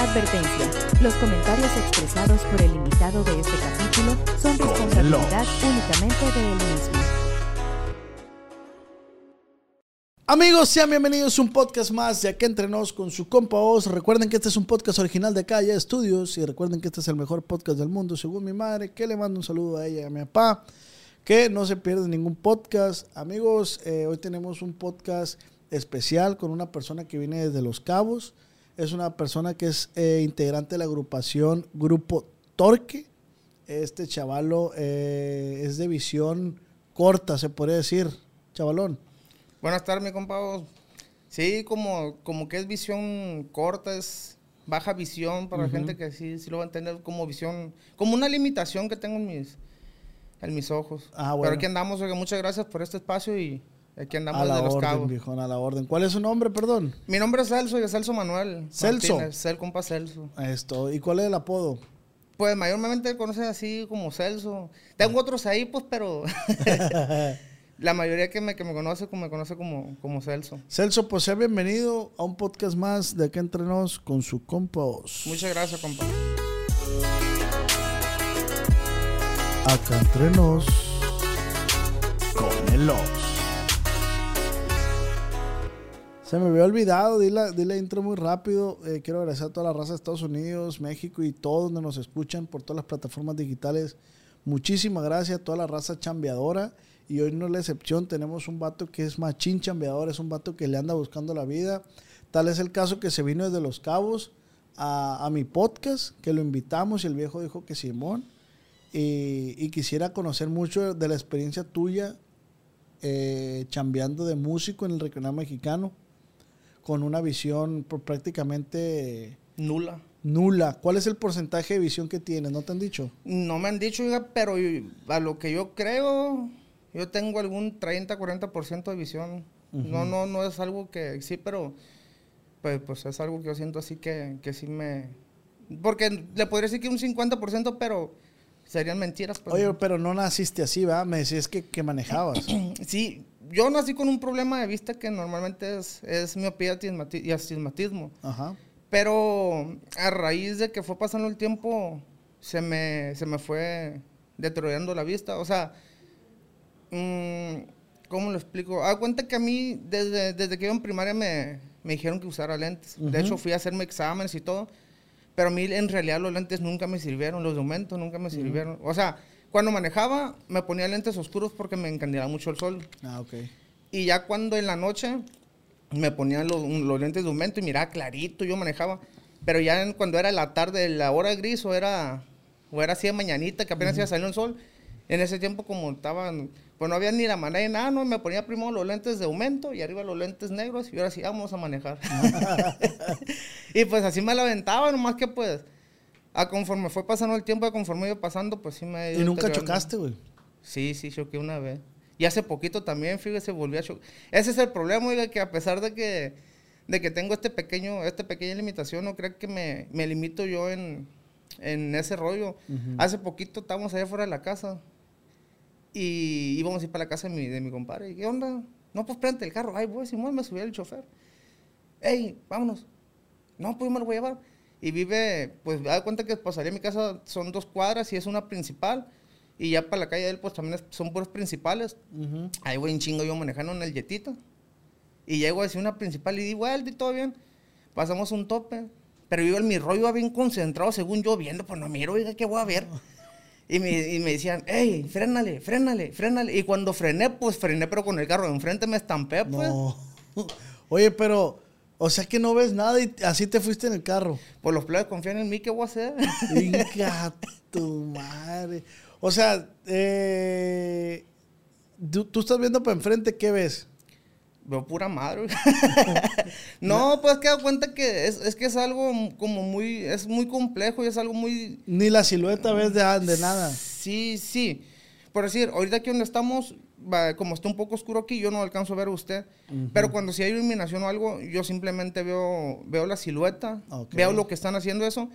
Advertencia. Los comentarios expresados por el invitado de este capítulo son responsabilidad únicamente de él mismo. Amigos, sean bienvenidos a un podcast más de Aquí Entre Nos con su compa Oz. Recuerden que este es un podcast original de Calle Estudios y recuerden que este es el mejor podcast del mundo, según mi madre, que le mando un saludo a ella y a mi papá, que no se pierde ningún podcast. Amigos, eh, hoy tenemos un podcast especial con una persona que viene desde Los Cabos. Es una persona que es eh, integrante de la agrupación Grupo Torque. Este chavalo eh, es de visión corta, se podría decir, chavalón. Buenas tardes, mi compa. Sí, como, como que es visión corta, es baja visión para la gente que sí, sí lo va a entender como visión, como una limitación que tengo en mis, en mis ojos. Ah, bueno. Pero aquí andamos, oiga, muchas gracias por este espacio y aquí andamos A la de los orden, cabos. viejón, a la orden. ¿Cuál es su nombre, perdón? Mi nombre es Celso, oiga, Celso Manuel. Celso. Martínez, el compa Celso. Esto. ¿Y cuál es el apodo? Pues mayormente conocen así como Celso. Tengo otros ahí, pues, pero la mayoría que me, que me conoce, como me conoce como, como Celso. Celso, pues sea bienvenido a un podcast más de Aquí Entre Nos con su compa Oz. Muchas gracias, compa. Acá Entre Nos con el Oz. Se me había olvidado, di la, intro muy rápido. Eh, quiero agradecer a toda la raza de Estados Unidos, México y todos donde nos escuchan por todas las plataformas digitales. Muchísimas gracias a toda la raza chambeadora. Y hoy no es la excepción, tenemos un vato que es machín chambeador, es un vato que le anda buscando la vida. Tal es el caso que se vino desde Los Cabos a, a mi podcast, que lo invitamos y el viejo dijo que Simón. Y, y quisiera conocer mucho de la experiencia tuya eh, chambeando de músico en el regional mexicano, con una visión prácticamente Nula. nula. ¿Cuál es el porcentaje de visión que tienes? ¿No te han dicho? No me han dicho, pero a lo que yo creo, yo tengo algún 30, 40% de visión. No, no, no es algo que sí, pero pues, pues es algo que yo siento así que, que sí me... Porque le podría decir que un 50%, pero serían mentiras. pues. Oye, pero no naciste así, ¿va? Me decías que, que manejabas. Sí, yo nací con un problema de vista que normalmente es, es miopía y astigmatismo. Ajá. Pero a raíz de que fue pasando el tiempo, se me, se me fue deteriorando la vista. O sea, mm, ¿cómo lo explico? Haz cuenta que a mí, desde, desde que iba en primaria, me, me dijeron que usara lentes. De hecho, fui a hacerme exámenes y todo. Pero a mí, en realidad, los lentes nunca me sirvieron. Los de aumento nunca me sirvieron. O sea, cuando manejaba, me ponía lentes oscuros porque me encandilaba mucho el sol. Ah, ok. Y ya cuando en la noche me ponían los, los lentes de aumento y miraba clarito, yo manejaba. Pero ya en- cuando era la tarde, la hora gris o era, o era así de mañanita, que apenas iba saliendo el sol, en ese tiempo como estaban, pues no había ni la manera de nada, no, me ponía primero los lentes de aumento y arriba los lentes negros y ahora sí, vamos a manejar. y pues así me la aventaba, nomás que pues, a conforme fue pasando el tiempo, a conforme iba pasando, pues sí me... ¿Y nunca chocaste, güey? Sí, sí, choqué una vez. Y hace poquito también, fíjese, volví a chocar. Ese es el problema, oiga, que a pesar de que, de que tengo este pequeño, esta pequeña limitación, no creo que me, me limito yo en, en ese rollo. Hace poquito estábamos allá fuera de la casa y íbamos a ir para la casa de mi, de mi compadre. ¿Y qué onda? No, pues prende el carro. Ay, voy, Simón, me subí el chofer. Ey, vámonos. No, pues yo me lo voy a llevar. Y vive, pues, da cuenta que pasaría mi casa, son dos cuadras y es una principal. Y ya para la calle de él, pues también es- son puros principales. Ahí voy en chingo yo manejando en el jetito. Y llego a decir una principal y di vuelta y todo bien. Pasamos un tope. Pero yo en mi rollo iba bien concentrado, según yo viendo, pues no miro, oiga, ¿qué voy a ver? Y me, y me decían, hey, frénale, frénale, frénale. Y cuando frené, pues frené, pero con el carro de enfrente me estampé, pues. No. Oye, pero, o sea que no ves nada y así te fuiste en el carro. Pues los plebes confían en mí, ¿qué voy a hacer? Venga, tu madre. O sea, eh, tú, tú estás viendo para enfrente, ¿qué ves? Veo pura madre. no, pues que da cuenta que es, es que es algo como muy, es muy complejo y es algo muy... Ni la silueta ves de, de nada. Sí, sí. Por decir, ahorita aquí donde estamos, como está un poco oscuro aquí, yo no alcanzo a ver a usted. Pero cuando si hay iluminación o algo, yo simplemente veo, veo la silueta, Ok. veo lo que están haciendo eso.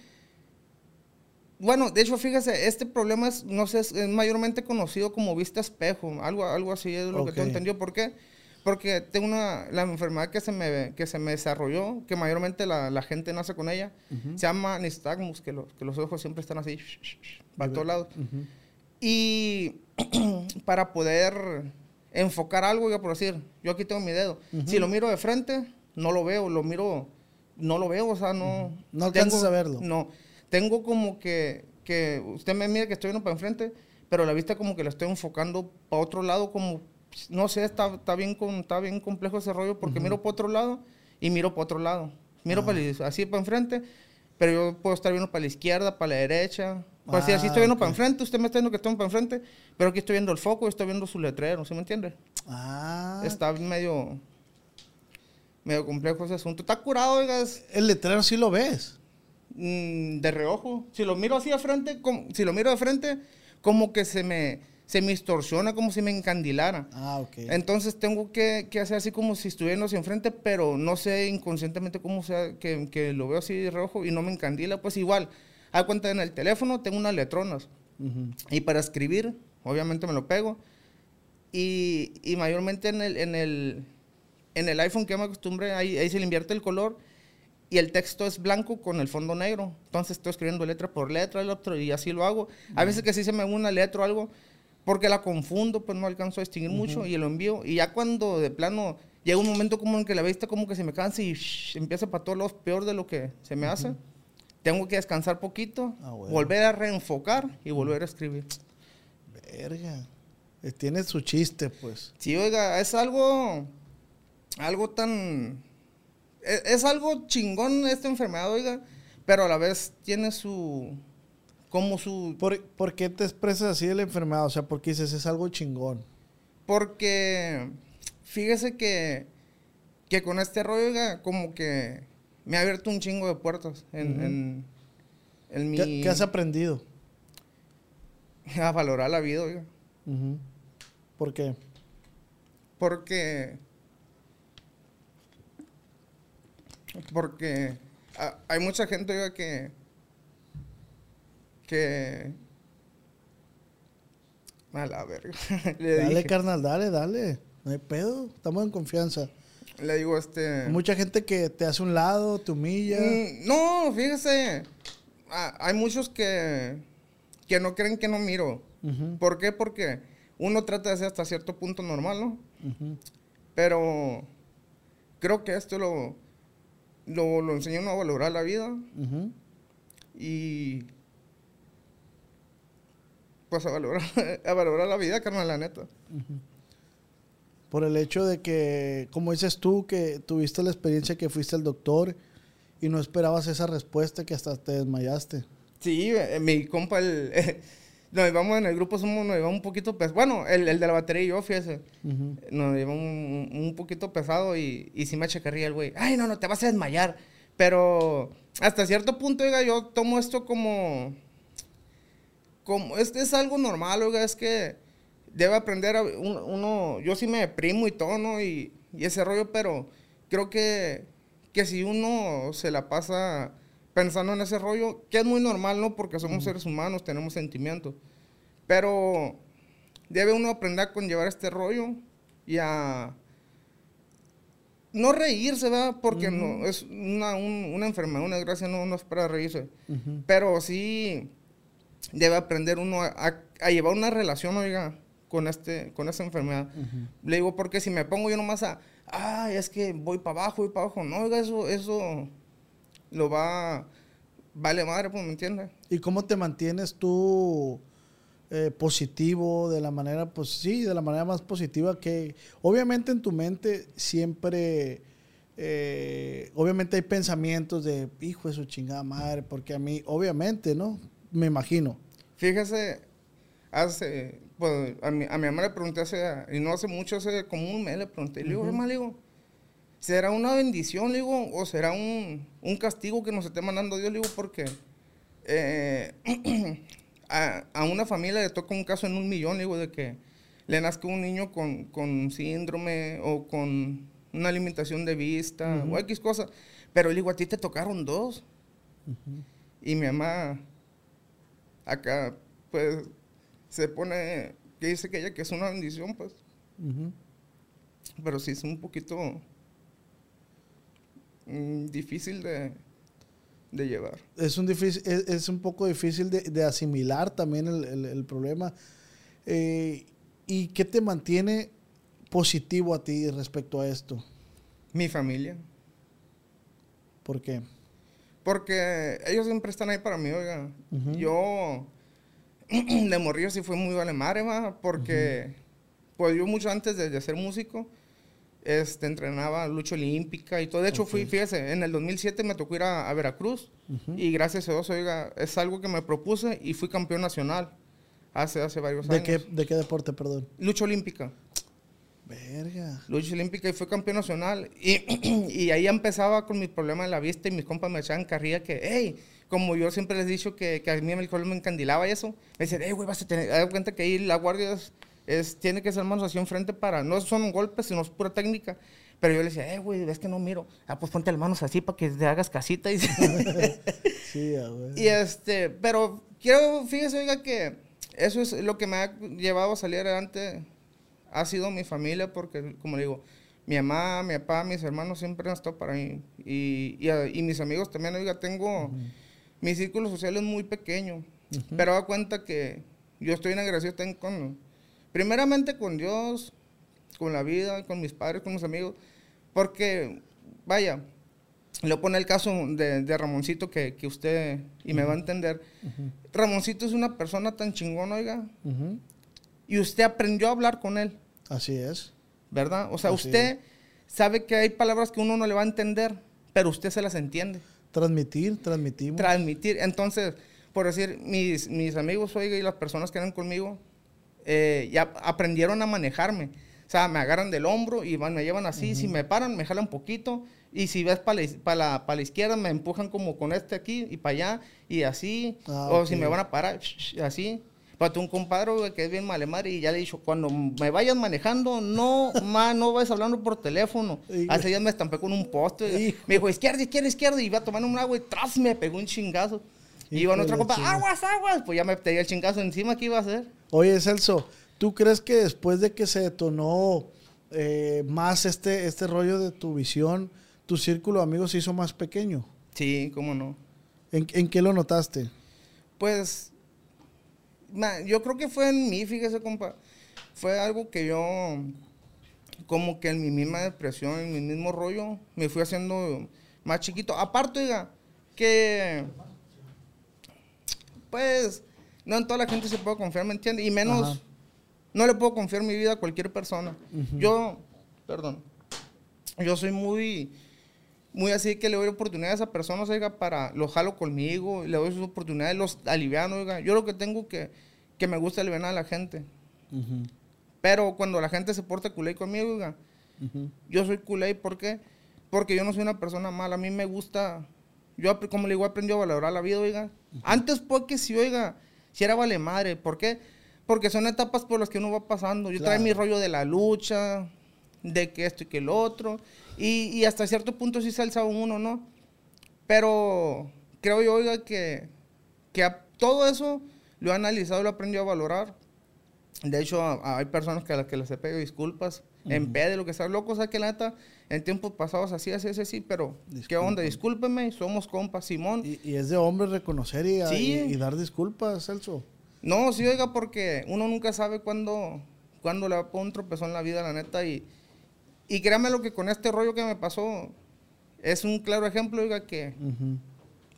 Bueno, de hecho, fíjese, este problema es, no sé, es, mayormente conocido como vista espejo, algo, algo así es lo que Ok. tengo entendido. ¿Por qué? Porque tengo una, la enfermedad que se me, que se me desarrolló, que mayormente la, la gente nace con ella, se llama nistagmus, que, los que los ojos siempre están así, para todos lados. Y para poder enfocar algo, por decir, yo aquí tengo mi dedo. Si lo miro de frente, no lo veo, lo miro, no lo veo, o sea, no... No alcanzas a verlo. No, tengo como que, que usted me mira que estoy viendo para enfrente, pero la vista como que la estoy enfocando para otro lado, como, no sé, está, está, bien, con, está bien complejo ese rollo, porque miro para otro lado y miro para otro lado. Miro para así para enfrente, pero yo puedo estar viendo para la izquierda, para la derecha. Pues si así estoy viendo para enfrente, usted me está viendo que estoy para enfrente, pero aquí estoy viendo el foco, estoy viendo su letrero, ¿se me entiende? Ah. Está medio, medio complejo ese asunto. Está curado, oigas. El letrero sí lo ves. Mm, de reojo. Si lo miro así de frente, como, si lo miro de frente, como que se me, se me distorsiona, como si me encandilara. Ah, ok. Entonces tengo que, que hacer así como si estuviéramos enfrente, pero no sé inconscientemente cómo sea, que, que, lo veo así de reojo y no me encandila. Pues igual, a cuenta en el teléfono tengo unas letronas. Y para escribir, obviamente me lo pego. Y, y mayormente en el, en, el, en el iPhone que me acostumbré, ahí, ahí se le invierte el color y el texto es blanco con el fondo negro. Entonces estoy escribiendo letra por letra el otro y así lo hago. A veces que sí se me una letra o algo, porque la confundo, pues no alcanzo a distinguir mucho y lo envío. Y ya cuando de plano llega un momento como en que la vista como que se me cansa y empieza para todos los peor de lo que se me hace. Tengo que descansar poquito, Ah, bueno. volver a reenfocar y volver a escribir. Verga. Eh, Tiene su chiste, pues. Sí, oiga, es algo, algo tan, es, es algo chingón esta enfermedad, oiga, pero a la vez tiene su, como su, ¿Por, por qué te expresas así de la enfermedad? O sea, porque dices, es algo chingón. porque fíjese que, que con este rollo, oiga, como que me ha abierto un chingo de puertas en, Ujú. en, en mi, ¿Qué, qué has aprendido? a valorar la vida, oiga. ¿Por qué? porque, porque hay mucha gente, oiga, que, que, a la verga, le Dale, dije, carnal, dale, dale. No hay pedo. Estamos en confianza. Le digo, este... Mucha gente que te hace un lado, te humilla. Mm, no, fíjese. ah, hay muchos que, que no creen que no miro. ¿Por qué? Porque uno trata de ser hasta cierto punto normal, ¿no? Pero creo que esto lo, lo, lo enseña uno a valorar la vida y pues a valorar, a valorar la vida, carnal, la neta. Por el hecho de que, como dices tú, que tuviste la experiencia que fuiste al doctor y no esperabas esa respuesta que hasta te desmayaste. Sí, eh, mi compa, el, nos llevamos en el grupo, somos, nos llevamos un poquito, pes bueno, el, el de la batería y yo, fíjese. Ujú. nos llevó un, un poquito pesado y, y sí me checarría el güey. Ay, no, no, te vas a desmayar. Pero hasta cierto punto, oiga, yo tomo esto como... como es, es algo normal, oiga, es que debe aprender a, un- uno... Yo sí me deprimo y todo, ¿no? Y, y ese rollo, pero creo que, que si uno se la pasa pensando en ese rollo, que es muy normal, ¿no? Porque somos seres humanos, tenemos sentimientos. Pero debe uno aprender a conllevar este rollo y a no reírse, ¿verdad? Porque no, es una, un- una enfermedad, una desgracia, no, no es para reírse. Pero sí debe aprender uno a, a- a llevar una relación, oiga, con, este, con esta enfermedad. Le digo, porque si me pongo yo nomás a, ay, es que voy para abajo, voy para abajo, no, oiga, eso, eso lo va, vale madre, pues, ¿me entiendes? ¿Y cómo te mantienes tú eh, positivo de la manera, pues sí, de la manera más positiva que, obviamente en tu mente siempre, eh, obviamente hay pensamientos de, hijo de su chingada madre, porque a mí, obviamente, ¿no? Me imagino. Fíjese, hace, pues, a mi, a mi mamá le pregunté hace, y no hace mucho, hace como un mes le pregunté, le digo, mamá, le digo, ¿será una bendición, le digo, o será un, un castigo que nos esté mandando Dios, le digo, porque eh, a, a una familia le toca un caso en un millón, le digo, de que le nazca un niño con, con síndrome o con una limitación de vista o X cosas, pero le digo, a ti te tocaron dos. Y mi mamá acá, pues, se pone, que dice que ella que es una bendición, pues. Pero sí es un poquito mm, difícil de, de llevar. Es un, difícil, es, es un poco difícil de, de asimilar también el, el- el problema. Eh, ¿Y qué te mantiene positivo a ti respecto a esto? Mi familia. ¿Por qué? Porque ellos siempre están ahí para mí, oiga. Yo, de morrillo sí fui muy vale madre, porque, pues yo mucho antes de, de ser músico, este, entrenaba lucha olímpica y todo. De hecho, fui, fíjese, en el 2007 me tocó ir a, a Veracruz y gracias a Dios, oiga, es algo que me propuse y fui campeón nacional hace, hace varios ¿De años. qué, ¿De qué deporte, perdón? Lucha olímpica. Verga. lucha olímpica y fue campeón nacional. Y, y ahí empezaba con mi problema de la vista y mis compas me echaban carrilla que, hey, como yo siempre les he dicho que, que a mí el alcohol me encandilaba y eso, me decían, hey, güey, vas a tener, de cuenta que ahí la guardia es, es- tiene que ser manos hacia enfrente para, no son golpes, sino es pura técnica. Pero yo le decía, eh, güey, es que no miro. Ah, pues ponte las manos así para que te hagas casita. Y, Sí, a ver. y este, pero quiero, fíjese, oiga, que eso es lo que me ha llevado a salir adelante. Ha sido mi familia, porque, como digo, mi mamá, mi papá, mis hermanos siempre han estado para mí. Y, y, a- y mis amigos también, oiga, tengo. Mi círculo social es muy pequeño. Pero da cuenta que yo estoy en agradecido también con. Primeramente con Dios, con la vida, con mis padres, con mis amigos. Porque, vaya, le pone el caso de, de Ramoncito que, que usted y me va a entender. Ramoncito es una persona tan chingona, oiga, y usted aprendió a hablar con él, Así es. ¿verdad? O sea, Así usted sabe que hay palabras que uno no le va a entender, pero usted se las entiende. Transmitir, transmitimos. Transmitir. Entonces, por decir, mis, mis amigos, oiga, y las personas que eran conmigo, eh, ya aprendieron a manejarme. O sea, me agarran del hombro y van, me llevan así. Si me paran, me jalan poquito. Y si ves para la, pa' la, pa' la izquierda, me empujan como con este aquí y para allá. Y así. Ah, o si ok. me van a parar, así. Para tu un compadre güey, que es bien malemar y ya le he dicho, cuando me vayas manejando, no, ma, no vayas hablando por teléfono. Hace días me estampé con un poste. Me dijo, izquierda, izquierda, izquierda. Y iba a tomar un agua y tras me pegó un chingazo. Y iba de la compa, aguas, aguas. Pues ya me tenía el chingazo encima, ¿qué iba a hacer? Oye, Celso, ¿tú crees que después de que se detonó eh, más este, este rollo de tu visión, tu círculo de amigos se hizo más pequeño? Sí, cómo no. ¿En, en qué lo notaste? Pues, yo creo que fue en mí, fíjese, compa. Fue algo que yo, como que en mi misma depresión, en mi mismo rollo, me fui haciendo más chiquito. Aparte, oiga, que, pues, no en toda la gente se puede confiar, ¿me entiende? Y menos, Ajá. no le puedo confiar mi vida a cualquier persona. Yo, perdón, yo soy muy, muy así que le doy oportunidades a personas, oiga, para, los jalo conmigo, le doy sus oportunidades, los aliviano, oiga. Yo lo que tengo que, que me gusta aliviar a la gente. Pero cuando la gente se porta culé conmigo, oiga, ujú. yo soy culé, ¿por qué? Porque yo no soy una persona mala, a mí me gusta, yo como le digo, aprendí a valorar la vida, oiga. Antes porque si, oiga, si era vale madre, ¿por qué? Porque son etapas por las que uno va pasando. Yo Claro. traigo mi rollo de la lucha, de que esto y que el otro, y, y hasta cierto punto sí se alza uno, ¿no? Pero creo yo, oiga, que, que a- todo eso lo he analizado lo he aprendido a valorar. De hecho, a- hay personas que a las que les he pedido disculpas, en P de lo que sea, loco, o sea, que la neta, en tiempos pasados así, así, así, así, pero ¿qué onda? Discúlpeme, somos compas, Simón. Y, y es de hombre reconocer y, Sí. y- y dar disculpas, Celso. No, sí, oiga, porque uno nunca sabe cuándo, cuándo le va a poner un tropezón en la vida, la neta, y, y créame lo que con este rollo que me pasó, es un claro ejemplo, oiga, que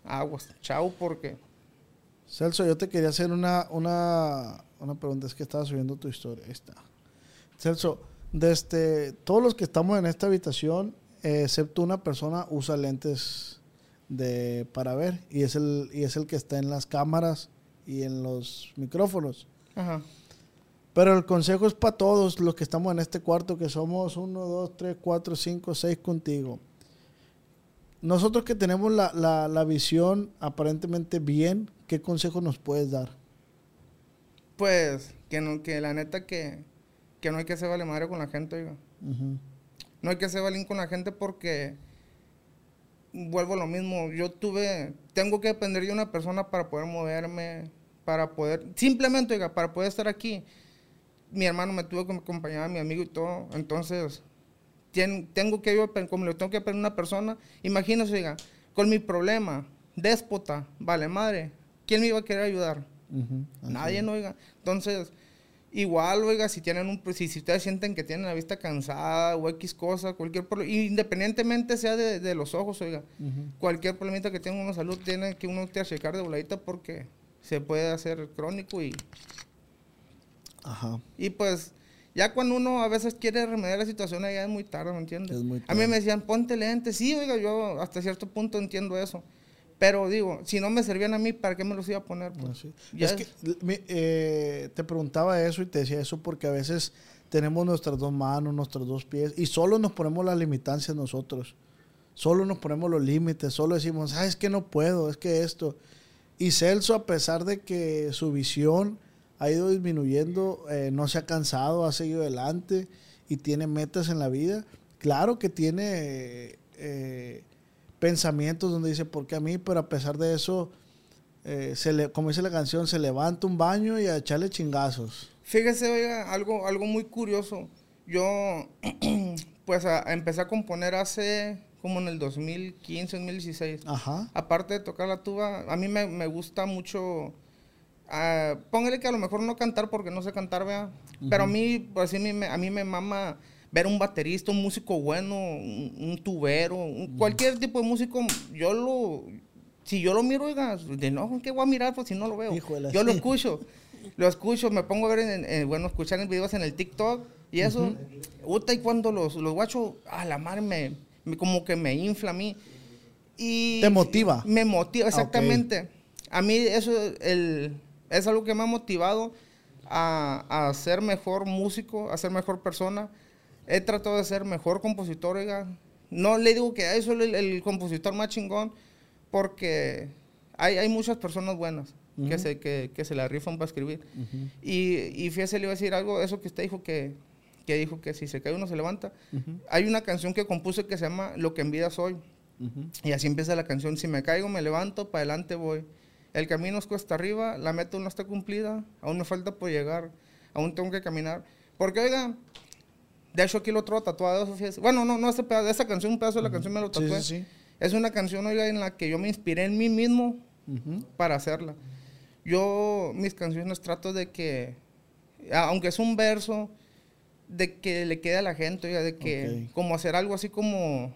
aguas, chao, porque... Celso, yo te quería hacer una, una, una pregunta. Es que estaba subiendo tu historia. Ahí está. Celso, desde todos los que estamos en esta habitación, eh, excepto una persona, usa lentes de, para ver. Y es, el, y es el que está en las cámaras y en los micrófonos. Ajá. Pero el consejo es para todos los que estamos en este cuarto, que somos uno, dos, tres, cuatro, cinco, seis contigo. Nosotros que tenemos la, la- la visión aparentemente bien, ¿qué consejo nos puedes dar? Pues, que, no, que la neta que, que no hay que ser vale madre con la gente, oiga. No hay que ser balín con la gente porque vuelvo a lo mismo. Yo tuve, tengo que depender de una persona para poder moverme, para poder, simplemente, oiga, para poder estar aquí. Mi hermano me tuvo que acompañar, mi amigo y todo. Entonces, tengo que yo, como le tengo que pedir a una persona, imagínese, oiga, con mi problema, déspota, vale madre, ¿quién me iba a querer ayudar? Nadie, no, oiga. Entonces, igual, oiga, si tienen un, si, si ustedes sienten que tienen la vista cansada o X cosa, cualquier problema, independientemente sea de, los ojos, oiga, cualquier problemita que tenga una salud, tiene que uno te checar de voladita porque se puede hacer crónico y... Ajá. Y pues, ya cuando uno a veces quiere remediar la situación, ya es muy tarde, ¿me entiendes? A mí me decían, ponte lentes. Sí, oiga, yo hasta cierto punto entiendo eso. Pero digo, si no me servían a mí, ¿para qué me los iba a poner? Pues? Es, que eh, te preguntaba eso y te decía eso porque a veces tenemos nuestras dos manos, nuestros dos pies y solo nos ponemos las limitancias nosotros. Solo nos ponemos los límites, solo decimos, ah, es que no puedo, es que esto. Y Celso, a pesar de que su visión ha ido disminuyendo, eh, no se ha cansado, ha seguido adelante y tiene metas en la vida. Claro que tiene eh, pensamientos donde dice, ¿por qué a mí? Pero a pesar de eso, eh, se le, como dice la canción, se levanta un baño y a echarle chingazos. Fíjese, oiga, algo, algo muy curioso. Yo, pues, empecé a componer hace como en el 2015, 2016. Ajá. Aparte de tocar la tuba, a mí me, me gusta mucho... Uh, póngale que a lo mejor no cantar porque no sé cantar, vea. Pero a mí, pues, mí, a mí me mama ver un baterista, un músico bueno, un, tubero, cualquier tipo de músico, yo lo, si yo lo miro, oiga, de no, ¿qué voy a mirar? Pues si no lo veo. yo lo escucho, lo escucho, me pongo a ver, en, bueno, escuchar en videos en el TikTok y eso. y cuando los, los guachos, a la madre, me, como que me infla a mí. Y ¿Te motiva? Me motiva, exactamente. A mí eso el, es algo que me ha motivado a, a ser mejor músico, a ser mejor persona he tratado de ser mejor compositor, oiga. No le digo que soy el, el, compositor más chingón, porque hay, hay muchas personas buenas que, se, que, que, se la rifan para escribir. y, y fíjese, le iba a decir algo, eso que usted dijo que, que dijo que si se cae uno se levanta. Hay una canción que compuse que se llama Lo que en vida soy. Y así empieza la canción, si me caigo me levanto, para adelante voy. El camino es cuesta arriba, la meta no está cumplida, aún me falta por llegar, aún tengo que caminar. Porque, oiga, de hecho, aquí lo otro tatuado. Bueno, no, no, ese pedazo, esa canción, un pedazo de la canción me lo tatué. Sí, sí, Es una canción, oiga, en la que yo me inspiré en mí mismo para hacerla. Yo, mis canciones trato de que, aunque es un verso, de que le quede a la gente, oiga, de que, como hacer algo así como,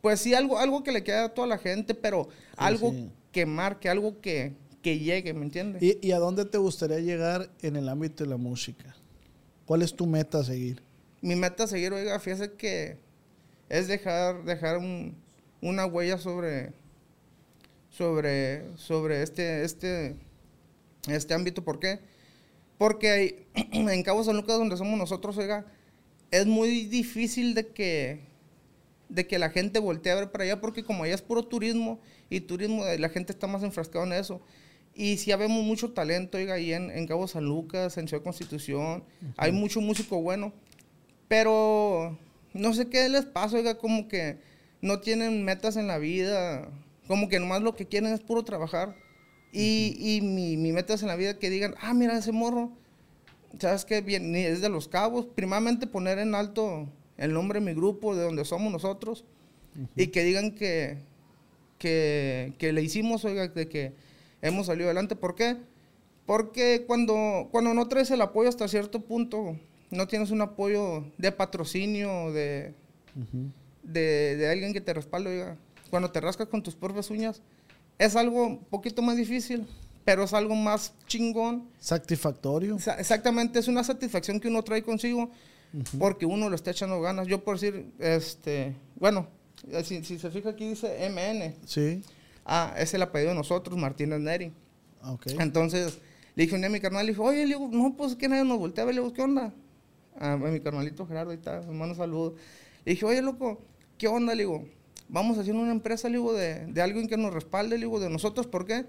pues sí, algo, algo que le quede a toda la gente, pero algo que marque, algo que, que llegue, ¿me entiendes? ¿Y, ¿Y a dónde te gustaría llegar en el ámbito de la música? ¿Cuál es tu meta a seguir? Mi meta a seguir, oiga, fíjese que es dejar, dejar una huella sobre, sobre, sobre este, este, este ámbito. ¿Por qué? Porque en Cabo San Lucas, donde somos nosotros, oiga, es muy difícil de que, de que la gente voltee a ver para allá, porque como allá es puro turismo, y turismo, la gente está más enfrascada en eso. Y sí vemos mucho talento, oiga, ahí en, Cabo San Lucas, en Ciudad Constitución. Hay mucho músico bueno. Pero no sé qué les pasa, oiga, como que no tienen metas en la vida. Como que nomás lo que quieren es puro trabajar. Y, y mi, mi meta en la vida que digan, ah, mira ese morro. ¿Sabes qué? Bien, es de los cabos. Primeramente poner en alto el nombre de mi grupo, de donde somos nosotros. Y que digan que, que, que le hicimos, oiga, de que hemos salido adelante. ¿Por qué? Porque cuando, cuando no traes el apoyo hasta cierto punto, no tienes un apoyo de patrocinio, de, de, alguien que te respalde, cuando te rascas con tus propias uñas, es algo un poquito más difícil, pero es algo más chingón. Satisfactorio. Exactamente, es una satisfacción que uno trae consigo porque uno lo está echando ganas. Yo por decir, este, bueno, si, si se fija aquí dice MN. Sí. Ah, es el apellido de nosotros, Martínez Neri. Okay. Entonces, le dije a mi carnal, le dije, oye, le digo, no, pues que nadie nos voltea le digo, ¿qué onda? A mi carnalito Gerardo, ahí está, hermano, saludo. Le dije, oye, loco, ¿qué onda? Le digo, vamos haciendo una empresa, le digo, de, de alguien que nos respalde, le digo, de nosotros, ¿por qué?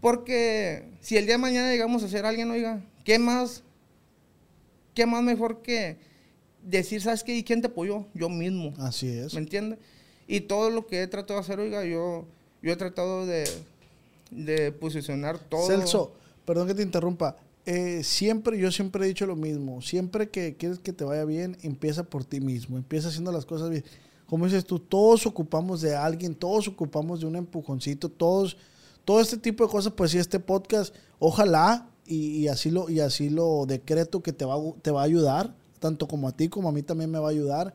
Porque si el día de mañana llegamos a ser alguien, oiga, ¿qué más, qué más mejor que decir, ¿sabes qué? ¿Y quién te apoyó? Yo mismo. Así es. ¿Me entiendes? Y todo lo que he tratado de hacer, oiga, yo yo he tratado de, de posicionar todo. Celso, perdón que te interrumpa. eh, siempre, yo siempre he dicho lo mismo. Siempre que quieres que te vaya bien, empieza por ti mismo. Empieza haciendo las cosas bien. Como dices tú, todos ocupamos de alguien, todos ocupamos de un empujoncito, todos, todo este tipo de cosas, pues sí, este podcast, ojalá, y, así, lo, y así lo decreto que te va, te va a ayudar, tanto como a ti como a mí también me va a ayudar.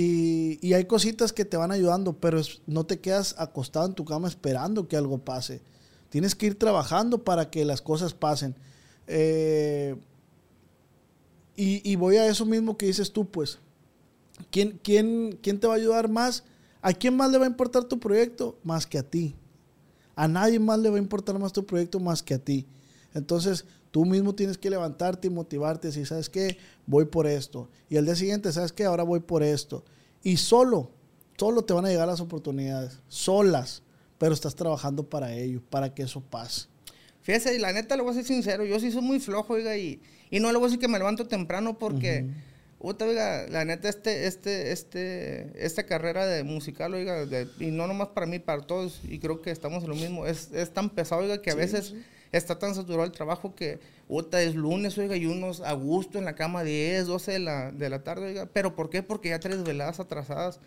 Y, y hay cositas que te van ayudando, pero no te quedas acostado en tu cama esperando que algo pase. Tienes que ir trabajando para que las cosas pasen. Eh, y, voy a eso mismo que dices tú, pues. ¿Quién, quién, ¿Quién te va a ayudar más? ¿A quién más le va a importar tu proyecto? Más que a ti. A nadie más le va a importar más tu proyecto más que a ti. Entonces, tú mismo tienes que levantarte y motivarte. Si sabes que voy por esto. Y el día siguiente, sabes que ahora voy por esto. Y solo, solo te van a llegar las oportunidades. Solas. Pero estás trabajando para ello, para que eso pase. Fíjese, y la neta le voy a ser sincero, yo sí soy muy flojo, oiga, y, y no le voy a decir que me levanto temprano porque, oiga, la neta, este, este, este, esta carrera de musical, oiga, y no nomás para mí, para todos, y creo que estamos en lo mismo, es, es tan pesado, oiga, que a veces está tan saturado el trabajo que, otra es lunes, oiga, y unos a gusto en la cama 10, 12 de la, de la tarde, oiga. ¿Pero por qué? Porque ya tres veladas atrasadas.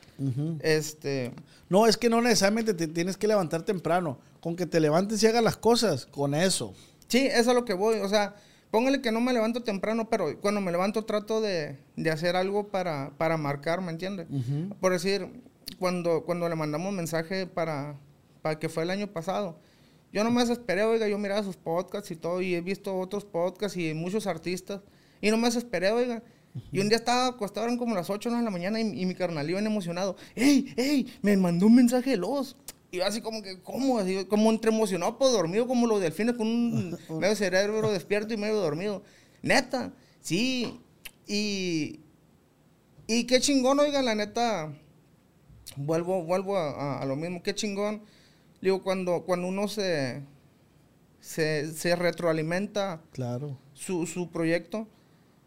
Este... No, es que no necesariamente te tienes que levantar temprano. Con que te levantes y hagas las cosas, con eso. Sí, eso es lo que voy. O sea, póngale que no me levanto temprano, pero cuando me levanto trato de, hacer algo para, para marcar, ¿me entiendes? Por decir, cuando, cuando le mandamos mensaje para, para que fue el año pasado, yo no me desesperé, oiga, yo miraba sus podcasts y todo, y he visto otros podcasts y muchos artistas, y no me desesperé, oiga. Y un día estaba acostado, eran como las 8 de la mañana, y, mi carnal iba emocionado. ¡Ey, ey! Me mandó un mensaje de los. Y yo así como que, ¿cómo? Así, como entre emocionado, pues dormido, como los delfines, con un medio cerebro despierto y medio dormido. Neta, sí. Y, y qué chingón, oiga, la neta. Vuelvo, vuelvo a lo mismo, qué chingón Digo, cuando, cuando uno se, se, retroalimenta claro. su, su, proyecto,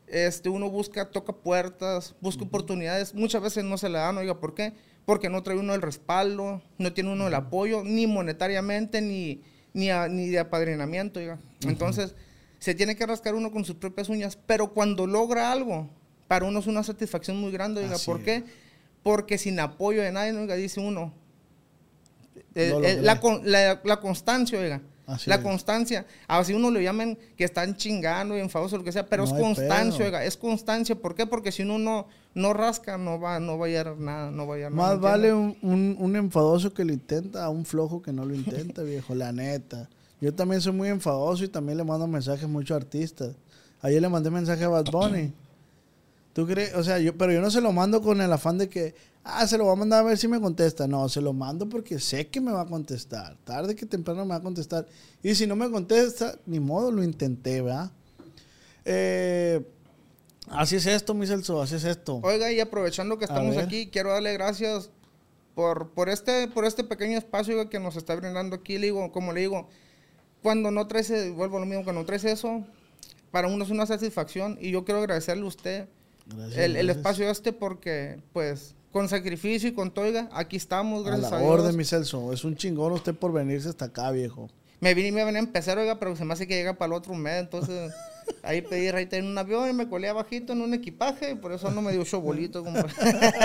este, uno busca, toca puertas, busca oportunidades. Muchas veces no se le dan, oiga, ¿por qué? Porque no trae uno el respaldo, no tiene uno el apoyo, ni monetariamente, ni, ni, ni de apadrinamiento, oiga. Entonces, se tiene que rascar uno con sus propias uñas, pero cuando logra algo, para uno es una satisfacción muy grande, oiga, ¿por qué? Porque sin apoyo de nadie, oiga, dice uno, eh, eh, la, la, constancia, oiga. la constancia. Así uno le llaman que están chingando y enfadosos, lo que sea, pero es constancia, oiga. Es constancia. ¿Por qué? Porque si uno no, no rasca, no va, no va a llegar nada. No va a Más vale un, un, enfadoso que lo intenta a un flojo que no lo intenta, viejo. La neta. Yo también soy muy enfadoso y también le mando mensajes a muchos artistas. Ayer le mandé mensaje a Bad Bunny. ¿Tú crees? O sea, yo, pero yo no se lo mando con el afán de que, ah, se lo voy a mandar a ver si me contesta. No, se lo mando porque sé que me va a contestar. Tarde que temprano me va a contestar. Y si no me contesta, ni modo, lo intenté, ¿verdad? Eh, así es esto, mi Celso, así es esto. Oiga, y aprovechando que estamos aquí, quiero darle gracias por, por, este, por este pequeño espacio que nos está brindando aquí. Le digo, como le digo, cuando no traes, vuelvo a lo mismo, cuando no traes eso, para uno es una satisfacción. Y yo quiero agradecerle a usted el, el, espacio este porque, pues, con sacrificio y con toiga, aquí estamos, gracias a, la a orden, mi Celso. Es un chingón usted por venirse hasta acá, viejo. Me vine y me venía a empezar, oiga, pero se me hace que llega para el otro mes, entonces... ahí pedí raíz en un avión y me colé abajito en un equipaje, y por eso no me dio chobolito. Como...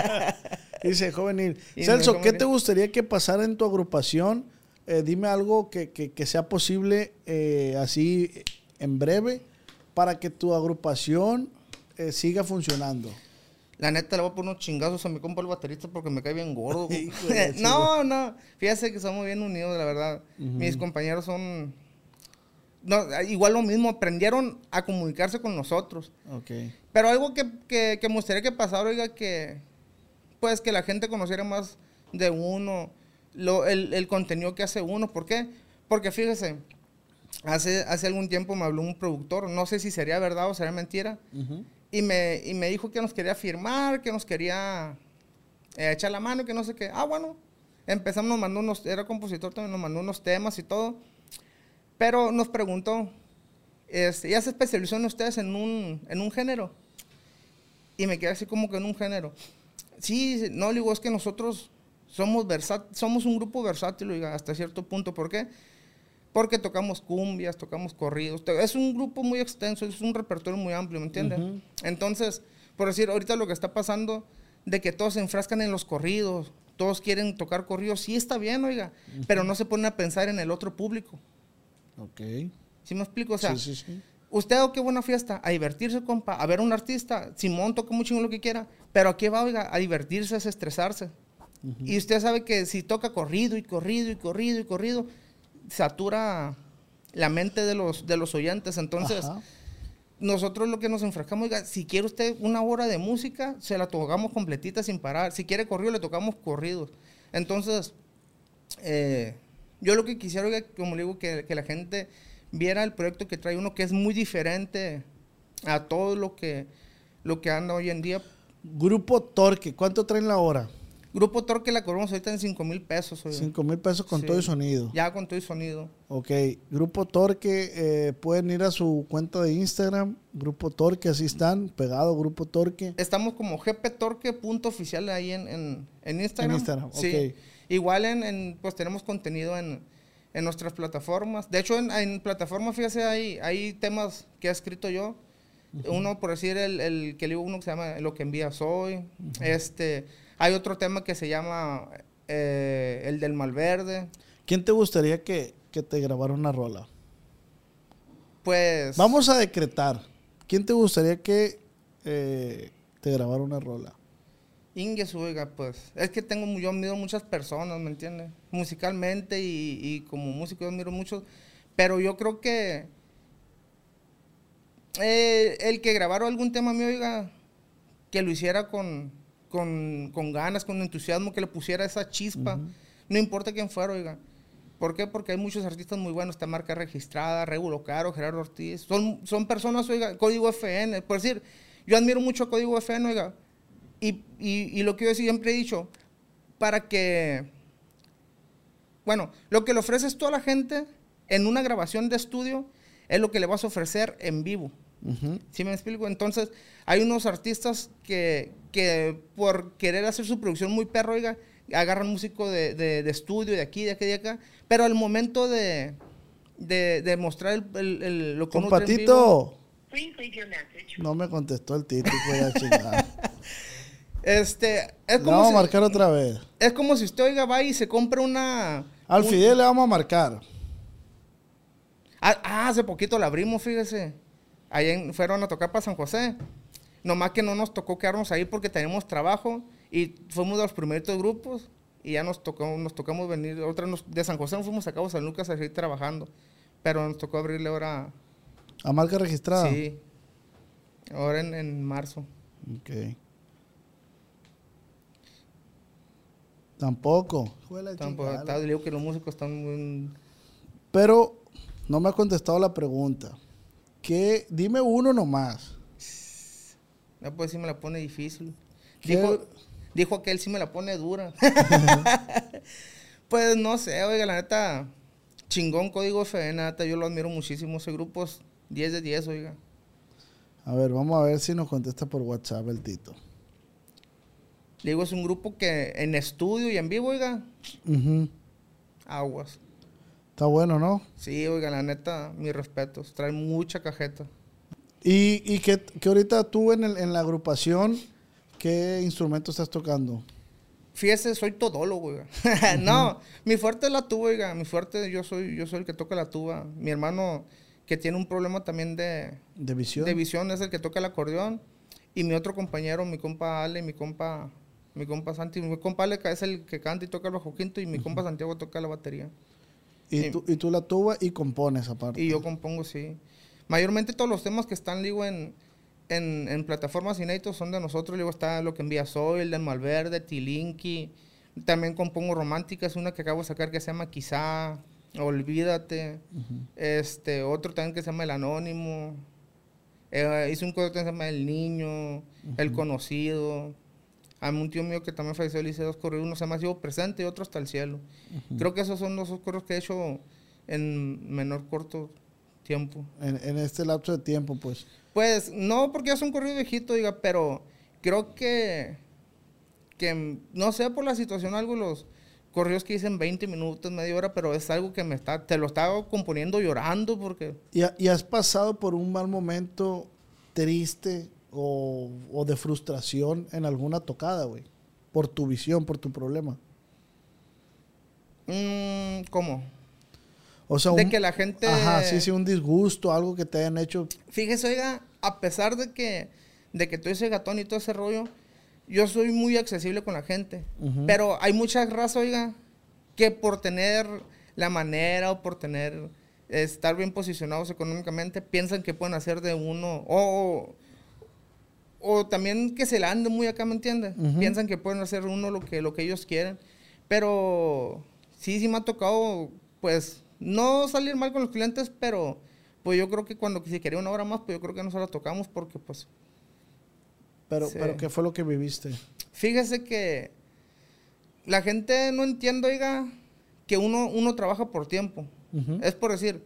Dice, jovenil. Celso, ¿qué te gustaría que pasara en tu agrupación? Eh, dime algo que, que, sea posible eh, así en breve para que tu agrupación eh, siga funcionando. La neta le voy a poner unos chingazos a mi compa el baterista porque me cae bien gordo. no, no. Fíjese que somos bien unidos, la verdad. Mis compañeros son. No, igual lo mismo, aprendieron a comunicarse con nosotros. Okay. Pero algo que, que, me gustaría que pasara, oiga, que. Pues que la gente conociera más de uno, lo, el, el, contenido que hace uno. ¿Por qué? Porque fíjese, hace, hace algún tiempo me habló un productor, no sé si sería verdad o sería mentira. Y me, y me dijo que nos quería firmar, que nos quería eh, echar la mano, que no sé qué. Ah, bueno. Empezamos, nos mandó unos, era compositor también, nos mandó unos temas y todo. Pero nos preguntó, este, ¿ya se especializó en ustedes en un, en un género? Y me quedé así como que en un género. Sí, no, le digo, es que nosotros somos, somos un grupo versátil, hasta cierto punto. ¿Por qué? Porque tocamos cumbias, tocamos corridos. Es un grupo muy extenso, es un repertorio muy amplio, ¿me entiendes? Ujú. Entonces, por decir, ahorita lo que está pasando de que todos se enfrascan en los corridos, todos quieren tocar corridos, sí está bien, oiga, pero no se ponen a pensar en el otro público. Ok. ¿Sí me explico? O sea, sí, sí, sí. usted, oh, qué buena fiesta, a divertirse, compa, a ver a un artista, Simón toca chingón lo que quiera, pero aquí va, oiga, a divertirse, a estresarse. Y usted sabe que si toca corrido y corrido y corrido y corrido, satura la mente de los, de los oyentes. Entonces, Ajá. nosotros lo que nos enfrascamos, oiga, si quiere usted una hora de música, se la tocamos completita sin parar. Si quiere corrido, le tocamos corridos. Entonces, eh, yo lo que quisiera, oiga, como le digo, que, que la gente viera el proyecto que trae uno, que es muy diferente a todo lo que, lo que anda hoy en día. Grupo Torque, ¿cuánto traen la hora? Grupo Torque la cobramos ahorita en 5 mil pesos. oiga. 5 mil pesos con Sí. todo y sonido. Ya con todo y sonido. Ok, Grupo Torque, eh, pueden ir a su cuenta de Instagram, Grupo Torque, así están, pegado Grupo Torque. Estamos como gptorque.oficial ahí en, en, en Instagram. En Instagram, Sí. ok. Igual en, en, pues tenemos contenido en, en nuestras plataformas. De hecho, en, en plataformas, fíjese, hay, hay temas que he escrito yo. Uno, por decir, el, el que le digo uno que se llama Lo que envías hoy. Este, hay otro tema que se llama eh, el del Malverde. ¿Quién te gustaría que, que te grabara una rola? Pues... Vamos a decretar. ¿Quién te gustaría que eh, te grabara una rola? Inges, oiga, pues, es que tengo, yo admiro muchas personas, ¿me entiendes? Musicalmente y, y como músico yo admiro muchos, pero yo creo que eh, el que grabara algún tema mío, oiga, que lo hiciera con, con, con ganas, con entusiasmo, que le pusiera esa chispa, no importa quién fuera, oiga. ¿Por qué? Porque hay muchos artistas muy buenos, esta marca registrada, Regulo Caro, Gerardo Ortiz, son, son personas, oiga, Código FN, por decir, yo admiro mucho a Código FN, oiga, y, y, y lo que yo siempre he dicho, para que, bueno, lo que le ofreces tú a la gente en una grabación de estudio es lo que le vas a ofrecer en vivo. Ujú. ¿Sí me explico? Entonces, hay unos artistas que, que por querer hacer su producción muy perro, oiga, agarran músico de, de- de estudio, de aquí, de aquí, de acá, pero al momento de, de, de mostrar el, el- el- lo que uno message. No me contestó el a chingar. este, es Le como, vamos a si, marcar otra vez. es como si usted, oiga, va y se compra una... Al un- Fidel le vamos a marcar. Ah, ah, hace poquito la abrimos, fíjese. Ahí en- fueron a tocar para San José. Nomás que no nos tocó quedarnos ahí porque teníamos trabajo y fuimos de los primeros grupos y ya nos tocó, nos tocamos venir. Otra nos- de San José nos fuimos a Cabo San Lucas a seguir trabajando. Pero nos tocó abrirle ahora. A marca registrada. Sí. Ahora en, en marzo. Ok. Tampoco. Tampoco, está- digo que los músicos están muy. Pero no me ha contestado la pregunta. ¿Qué? Dime uno nomás. No, pues sí me la pone difícil. ¿Qué? Dijo, dijo que él sí me la pone dura. pues no sé, oiga, la neta, chingón código FN, la neta, yo lo admiro muchísimo. Ese grupo es 10 de 10, oiga. A ver, vamos a ver si nos contesta por WhatsApp el Tito. Le digo, es un grupo que en estudio y en vivo, oiga, Ujú. aguas. Está bueno, ¿no? Sí, oiga, la neta, mis respetos. Trae mucha cajeta. Y, y que, que ahorita tú en, el- en la agrupación, ¿qué instrumento estás tocando? Fíjese, soy todólogo, oiga. no, mi fuerte es la tuba, oiga. Mi fuerte, yo soy, yo soy el que toca la tuba. Mi hermano, que tiene un problema también de, ¿De visión? de visión, es el que toca el acordeón. Y mi otro compañero, mi compa Ale, mi compa, mi compa Santi, mi compa Ale es el que canta y toca el bajo quinto y mi compa Santiago toca la batería. Y, sí. tú, y tú la tuba y compones aparte. Y yo compongo, sí. Mayormente todos los temas que están, digo, en, en, en plataformas inéditos son de nosotros. Luego está Lo que envía Soy, el de Malverde, Tilinki. También compongo románticas, una que acabo de sacar que se llama Quizá, Olvídate. este Otro también que se llama El Anónimo. Eh, hice un coro que se llama El Niño, El Conocido. A un tío mío que también falleció le hice dos corridos, uno se llama Sigo Presente y otro Hasta el Cielo. Creo que esos son los dos coros que he hecho en menor corto tiempo. En, en este lapso de tiempo, pues. Pues no, porque es un corrido viejito, diga, pero creo que, que no sé, por la situación algo los correos que dicen 20 minutos, media hora, pero es algo que me está, te lo estaba componiendo llorando porque... ¿Y, y has pasado por un mal momento triste o, o de frustración en alguna tocada, güey? Por tu visión, por tu problema. mm, ¿Cómo? O sea, De un- que la gente... Ajá, sí, sí, un disgusto, algo que te hayan hecho. Fíjese, oiga, a pesar de que, de que tú ese gatón y todo ese rollo, yo soy muy accesible con la gente. Pero hay mucha raza, oiga, que por tener la manera o por tener, estar bien posicionados económicamente, piensan que pueden hacer de uno, o, o también que se la anden muy acá, ¿me entiendes? Piensan que pueden hacer uno lo que, lo que ellos quieren. Pero sí, sí me ha tocado, pues, no salir mal con los clientes, pero pues yo creo que cuando si quería una hora más, pues yo creo que no se la tocamos porque pues Pero, Sí. pero ¿qué fue lo que viviste? Fíjese que la gente no entiende, oiga, que uno, uno trabaja por tiempo. Es por decir,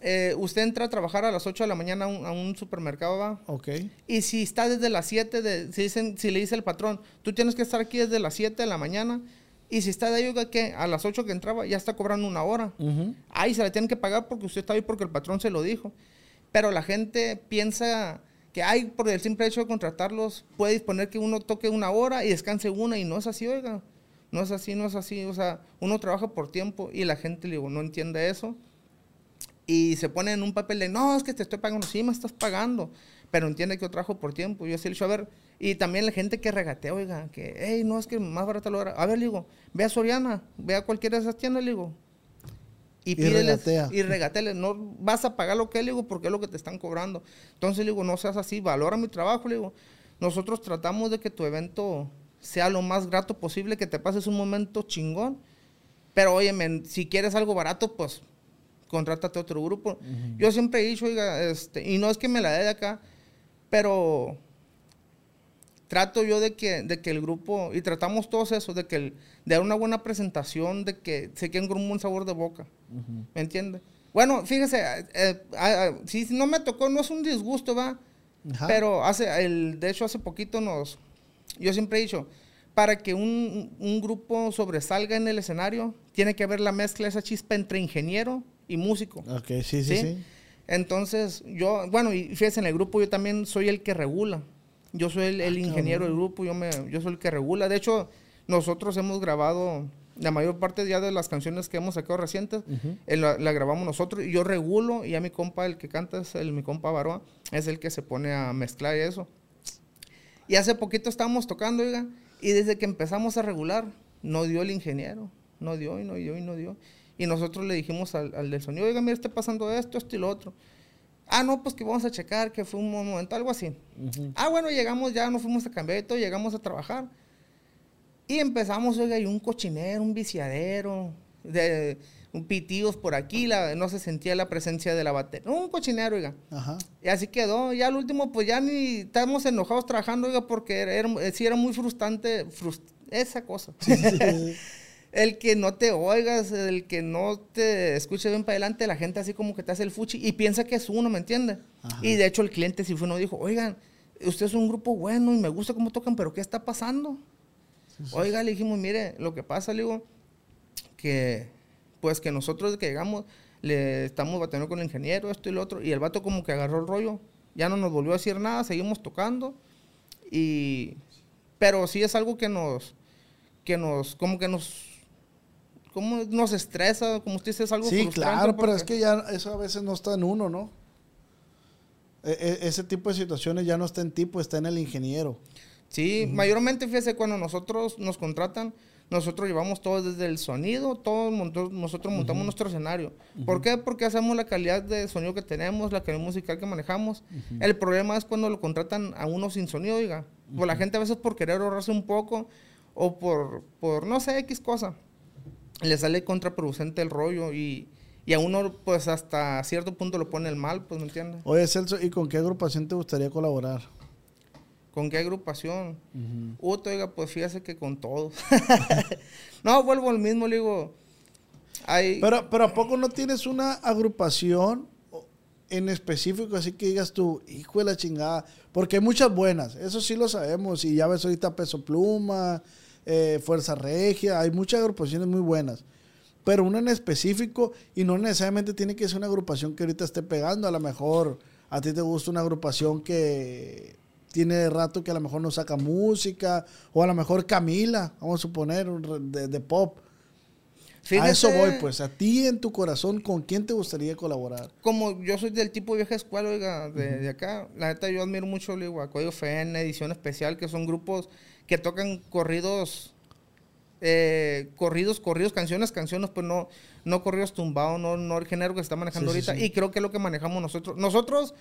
eh, usted entra a trabajar a las 8 de la mañana a un, a un supermercado, ¿va? Ok. Y si está desde las 7, de, si, dicen, si le dice el patrón, tú tienes que estar aquí desde las 7 de la mañana. Y si está de ahí, oiga, que a las 8 que entraba, ya está cobrando una hora. Ujú. Ahí se la tienen que pagar porque usted está ahí porque el patrón se lo dijo. Pero la gente piensa que hay por el simple hecho de contratarlos, puede disponer que uno toque una hora y descanse una y no es así, oiga. No es así, no es así. O sea, uno trabaja por tiempo y la gente, le digo, no entiende eso. Y se pone en un papel de, no, es que te estoy pagando. Sí, me estás pagando. Pero entiende que yo trabajo por tiempo. Yo sí le digo, a ver, y también la gente que regatea, oiga, que, hey, no, es que más barata lo hora. A ver, le digo, ve a Soriana, ve a cualquiera de esas tiendas, le digo. Y, Y pídeles, regatea. y regatele, no vas a pagar lo que le digo porque es lo que te están cobrando. Entonces le digo, no seas así, valora mi trabajo, le digo. Nosotros tratamos de que tu evento sea lo más grato posible, que te pases un momento chingón. Pero oye, si quieres algo barato, pues contrátate a otro grupo. Yo siempre he dicho, oiga, este, y no es que me la dé de acá, pero trato yo de que, de que el grupo, y tratamos todos eso, de que el- de dar una buena presentación, de que se quede un buen sabor de boca. ¿Me entiende? Bueno, fíjese, eh, eh, ah, ah, si no me tocó, no es un disgusto, va. Ajá. Pero hace, el, de hecho, hace poquito nos, yo siempre he dicho, para que un, un grupo sobresalga en el escenario, tiene que haber la mezcla, esa chispa entre ingeniero y músico. Ok, sí, sí, ¿Sí? sí. Entonces, yo, bueno, y fíjense, en el grupo yo también soy el que regula. Yo soy el, el Ah, ingeniero del grupo, yo, me, yo soy el que regula. De hecho, nosotros hemos grabado la mayor parte ya de las canciones que hemos sacado recientes, eh, la, la grabamos nosotros. Y yo regulo y a mi compa, el que canta, es el, mi compa Baroa, es el que se pone a mezclar eso. Y hace poquito estábamos tocando, oiga, y desde que empezamos a regular, no dio el ingeniero, no dio y no dio y no dio. Y nosotros le dijimos al, al del sonido, oiga, mira, está pasando esto, esto y lo otro. Ah, no, pues que vamos a checar, que fue un momento, algo así. Ah, bueno, llegamos ya, nos fuimos a cambiar y todo, llegamos a trabajar. Y empezamos, oiga, y un cochinero, un viciadero, de, un pitidos por aquí, la- no se sentía la presencia de la batería. Un cochinero, oiga. Ajá. Y así quedó. Ya al último, pues ya ni estamos enojados trabajando, oiga, porque era, era- sí era muy frustrante frus- esa cosa. el que no te oigas, el que no te escuche bien para adelante, la gente así como que te hace el fuchi y piensa que es uno, ¿me entiendes? Y de hecho el cliente si fue no dijo, oigan, usted es un grupo bueno y me gusta cómo tocan, pero ¿qué está pasando? Oiga, le dijimos, mire, lo que pasa, le digo, que pues que nosotros que llegamos le estamos batallando con el ingeniero, esto y lo otro, y el vato como que agarró el rollo, ya no nos volvió a decir nada, seguimos tocando, y pero sí es algo que nos, que nos, como que nos, como nos estresa, como usted dice, es algo Sí, claro, pero es que ya eso a veces no está en uno, ¿no? E- e- ese tipo de situaciones ya no está en ti, pues está en el ingeniero. Sí, mayormente, fíjese, cuando nosotros nos contratan, nosotros llevamos todo desde el sonido, todo monto- nosotros montamos nuestro escenario. ¿Por qué? Porque hacemos la calidad de sonido que tenemos, la calidad musical que manejamos. El problema es cuando lo contratan a uno sin sonido, oiga. Pues la gente a veces por querer ahorrarse un poco o por, por no sé, X cosa, le sale contraproducente el rollo y, y a uno pues hasta cierto punto lo pone el mal, pues, ¿me entiendes? Oye, Celso, ¿y con qué agrupación te gustaría colaborar? ¿Con qué agrupación? Uto, oiga, pues fíjese que con todos. no, vuelvo al mismo, le digo. Hay, Pero, pero ¿a poco no tienes una agrupación en específico así que digas tú, hijo de la chingada? Porque hay muchas buenas, eso sí lo sabemos. Y ya ves ahorita Peso Pluma, eh, Fuerza Regia, hay muchas agrupaciones muy buenas. Pero una en específico, y no necesariamente tiene que ser una agrupación que ahorita esté pegando, a lo mejor a ti te gusta una agrupación que tiene rato que a lo mejor no saca música, o a lo mejor Camila, vamos a suponer, de, de pop. A eso voy, pues, a ti en tu corazón, ¿con quién te gustaría colaborar? Como yo soy del tipo vieja escuela, oiga, de, de acá, la neta yo admiro mucho, digo, a Código FEN, Edición Especial, que son grupos que tocan corridos, eh, corridos, corridos, canciones, canciones, pues no, no corridos tumbados, no, no el género que se está manejando ahorita, y creo que es lo que manejamos nosotros. Nosotros,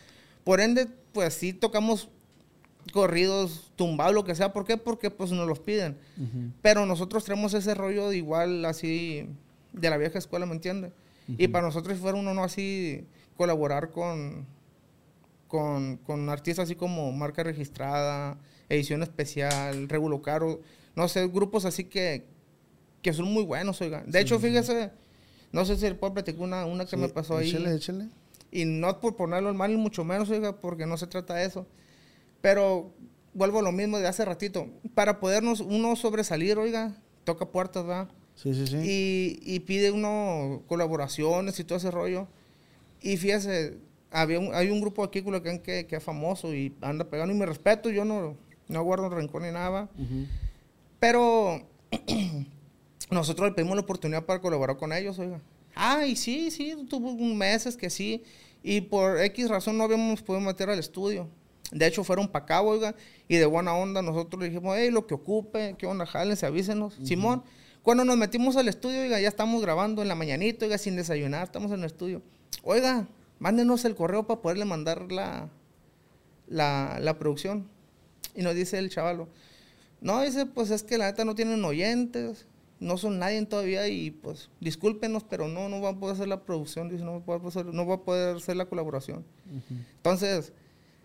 por ende, pues sí tocamos corridos tumbados, lo que sea. ¿Por qué? Porque pues nos los piden. Pero nosotros tenemos ese rollo de igual así de la vieja escuela, ¿me entiendes? Y para nosotros fuera uno no así colaborar con, con, con, artistas así como Marca Registrada, Edición Especial, Regulo Caro, no sé, grupos así que, que son muy buenos, oiga. De hecho, fíjese, no sé si le puedo platicar una, una que me pasó ahí. Échale, échale. Y no por ponerlo mal, ni mucho menos, oiga, porque no se trata de eso. Pero vuelvo a lo mismo de hace ratito. Para podernos uno sobresalir, oiga, toca puertas, ¿va? Sí, sí, sí. Y, y pide uno colaboraciones y todo ese rollo. Y fíjese, había hay un grupo aquí que, que es famoso y anda pegando y me respeto, yo no, no guardo rencor ni nada. Pero nosotros le pedimos la oportunidad para colaborar con ellos, oiga. Ah, y sí, sí, tuvo meses que sí. Y por X razón no habíamos podido meter al estudio. De hecho, fueron para acá, oiga, y de buena onda nosotros le dijimos, hey, lo que ocupe, qué onda, jálense, avísenos. Simón, cuando nos metimos al estudio, oiga, ya estamos grabando en la mañanita, oiga, sin desayunar, estamos en el estudio. Oiga, mándenos el correo para poderle mandar la, la, producción. Y nos dice el chavalo, no, dice, pues es que la neta no tienen oyentes, no son nadie todavía y pues discúlpenos, pero no, no va a poder hacer la producción, dice, no va a poder hacer, no va a poder hacer la colaboración. Entonces,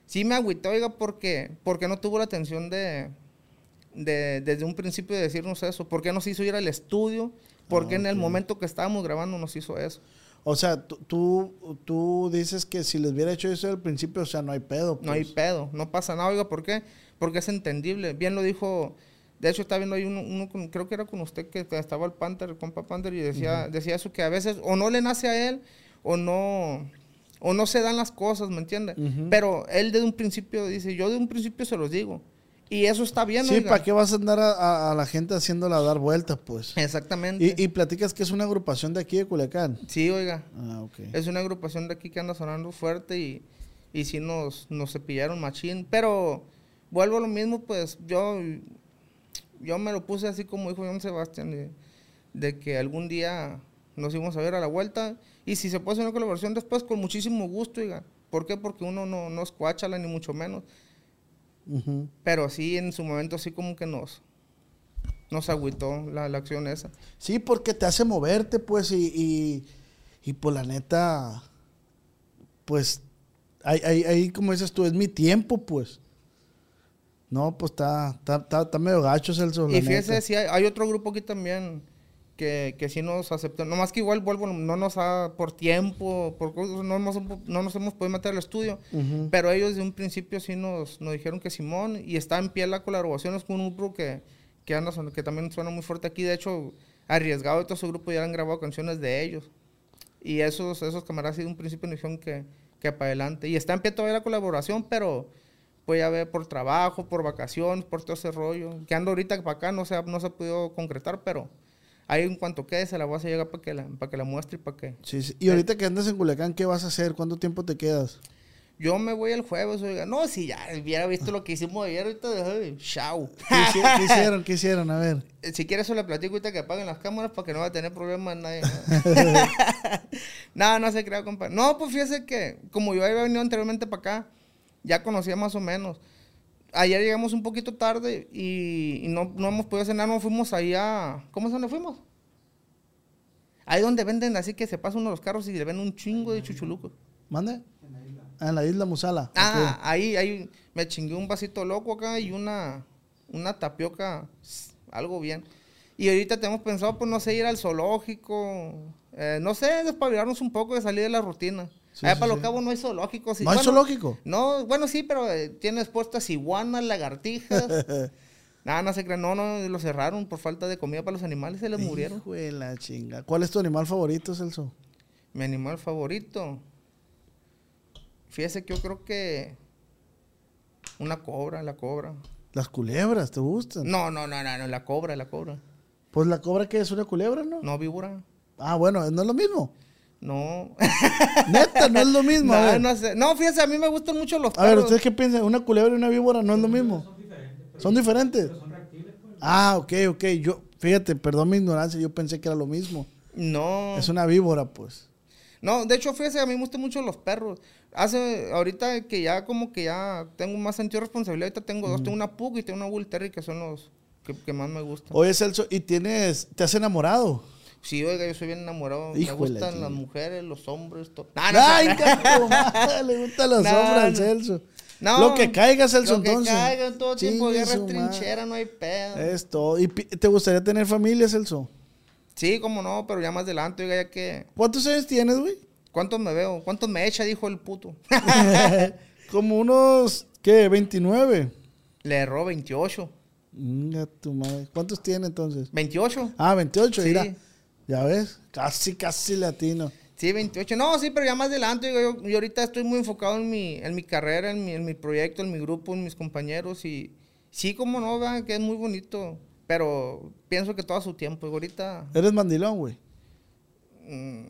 sí me agüité, oiga, porque, porque no tuvo la atención de, de, desde un principio de decirnos eso. ¿Por qué nos hizo ir al estudio? ¿Por qué en el momento que estábamos grabando nos hizo eso? O sea, tú, tú dices que si les hubiera hecho eso al principio, o sea, no hay pedo. No hay pues. pedo, no pasa nada. Oiga, ¿por qué? Porque es entendible. Bien lo dijo, de hecho está viendo ahí uno, creo que era con usted que estaba el Panther, el compa Panther, y decía, decía eso, que a veces o no le nace a él o no, o no se dan las cosas, ¿me entiendes? Pero él desde un principio dice, yo de un principio se los digo. Y eso está bien, Sí, ¿para qué vas a andar a, la gente haciéndola dar vueltas, pues? Exactamente. Y, platicas que es una agrupación de aquí de Culiacán. Sí, oiga. Ah, ok. Es una agrupación de aquí que anda sonando fuerte y, y sí nos, nos cepillaron machín. Pero vuelvo a lo mismo, pues yo, yo me lo puse así como dijo John Sebastián, de, de que algún día nos íbamos a ver a la vuelta y si se puede hacer una colaboración después, con muchísimo gusto, oiga. ¿Por qué? Porque uno no, no es cuáchala, ni mucho menos. Pero sí, en su momento, sí como que nos, nos agüitó la, la acción esa. Sí, porque te hace moverte, pues, y, y, y por la neta, pues, ahí, ahí, ahí, como dices tú, es mi tiempo, pues. No, pues está, está, está, medio gacho el Y fíjese, sí, hay, hay, otro grupo aquí también que, que sí nos aceptó. Nomás que igual vuelvo, no nos ha, por tiempo, por no, nos, no nos hemos podido meter al estudio, pero ellos de un principio sí nos, nos dijeron que Simón, y está en pie la colaboración, es con un grupo que, que, anda, que también suena muy fuerte aquí, de hecho, arriesgado de todo su grupo ya han grabado canciones de ellos. Y esos, esos camaradas de un principio nos dijeron que, que para adelante. Y está en pie todavía la colaboración, pero pues ya ve por trabajo, por vacaciones, por todo ese rollo. Que ando ahorita para acá, no se, no se ha podido concretar, pero Ahí en cuanto quede se la voy a llegar para que la, para que la muestre y para que... Sí, sí. Y ahorita que andas en Culiacán, ¿qué vas a hacer? ¿Cuánto tiempo te quedas? Yo me voy el jueves, oiga. No, si ya hubiera visto lo que hicimos ayer, ahorita de chao. ¿Qué, hicieron? ¿Qué hicieron? A ver. Eh, si quieres, se le platico ahorita que apaguen las cámaras para que no va a tener problemas nadie. no, no se crea, compa. No, pues fíjese que como yo había venido anteriormente para acá, ya conocía más o menos ayer llegamos un poquito tarde y, no, no, hemos podido cenar, no fuimos allá. ¿Cómo es donde fuimos? Ahí donde venden, así que se pasan uno de los carros y le ven un chingo de chuchulucos. ¿Mande? En la isla. Ah, en la isla Musala. Ah, ahí, ahí me chingué un vasito loco acá y una, una tapioca, algo bien. Y ahorita tenemos pensado, pues no sé, ir al zoológico, eh, no sé, despabilarnos un poco de salir de la rutina. Allá para los cabos no hay zoológico. ¿No hay zoológico? No, bueno, sí, pero eh, tienes puestas iguanas, lagartijas. Nada, no se crean. No, no, lo cerraron por falta de comida para los animales. Se les murieron. De la chinga. ¿Cuál es tu animal favorito, Celso? Mi animal favorito. Fíjese que yo creo que. Una cobra, la cobra. Las culebras, ¿te gustan? No, no, no, no, no, la cobra, la cobra. Pues la cobra que es una culebra, ¿no? No, víbora. Ah, bueno, no es lo mismo. No. Neta, no es lo mismo. a no, ver. no sé. No, fíjese, a mí me gustan mucho los A ver, perros. ¿ustedes qué piensan? ¿Una culebra y una víbora no es lo mismo? Son diferentes. Ah, ok, ok. Yo, fíjate, perdón mi ignorancia, yo pensé que era lo mismo. No. Es una víbora, pues. No, de hecho, fíjese, a mí me gustan mucho los perros. Hace, ahorita que ya como que ya tengo más sentido de responsabilidad, ahorita tengo dos, tengo una Pug y tengo una Bull que son los que, que más me gustan. Oye, Celso, ¿y tienes, te has enamorado? Sí, oiga, yo soy bien enamorado. Hijo de me gustan las mujeres, los hombres, todo. No, no, ¡Ay, no. Le gustan No, hombres al. Celso. No, Lo que caiga, Celso, Lo que entonces. caiga en todo tiempo de guerra trinchera, no hay pedo. Es todo. ¿Y te gustaría tener familia, Celso? Sí, como no, pero ya más adelante, oiga, ya que... ¿Cuántos años tienes, güey? ¿Cuántos me veo? ¿Cuántos me echa? Dijo el puto. Como unos, ¿qué? 29. Le erró 28. Venga, tu madre. ¿Cuántos tiene entonces? 28. Ah, 28, Sí. mira. Ya ves, casi, casi latino. Sí, 28. No, sí, pero ya más adelante. Yo, yo- yo ahorita estoy muy enfocado en mi, en mi carrera, en mi, en mi proyecto, en mi grupo, en mis compañeros. Y sí, como no, vean que es muy bonito. Pero pienso que todo a su tiempo. Y ahorita, Eres mandilón, güey. mm,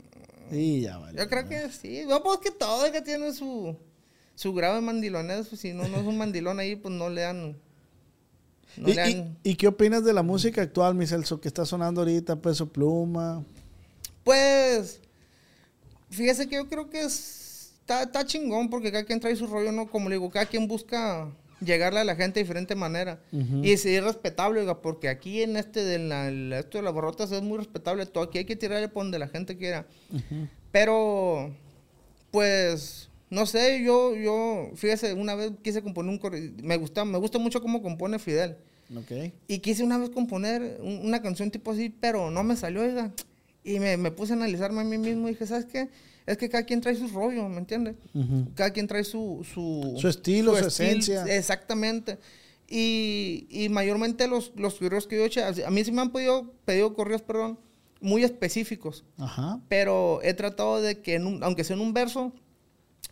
Y ya vale. yo creo que sí. No, pues que todo que tiene su, su grado de mandilonés. Si no, no es un mandilón ahí, pues no le dan. No ¿Y, y- y qué opinas de la música actual, mi Celso, que está sonando ahorita, Peso Pluma? Pues, fíjese que yo creo que es, está, está chingón porque cada quien trae su rollo, ¿no? Como le digo, cada quien busca llegarle a la gente de diferente manera. Y sí, es respetable, oiga, porque aquí en este de la, esto de las borrotas es muy respetable todo. Aquí hay que tirarle por donde la gente quiera. Pero, pues, no sé, yo, yo, fíjese, una vez quise componer un corrido, me gusta, me gusta mucho cómo compone Fidel. Ok. Y quise una vez componer un- una canción tipo así, pero no me salió, oiga. Y me, me puse a analizarme a mí mismo y dije, ¿sabes qué? Es que cada quien trae su rollo, ¿me entiendes? Cada quien trae su... Su, Su estilo, su estil- esencia. Exactamente. Y, y mayormente los, los correos que yo he hecho, a mí sí me han pedido, pedido correos, perdón, muy específicos. Ajá. Pero he tratado de que, en un- aunque sea en un verso,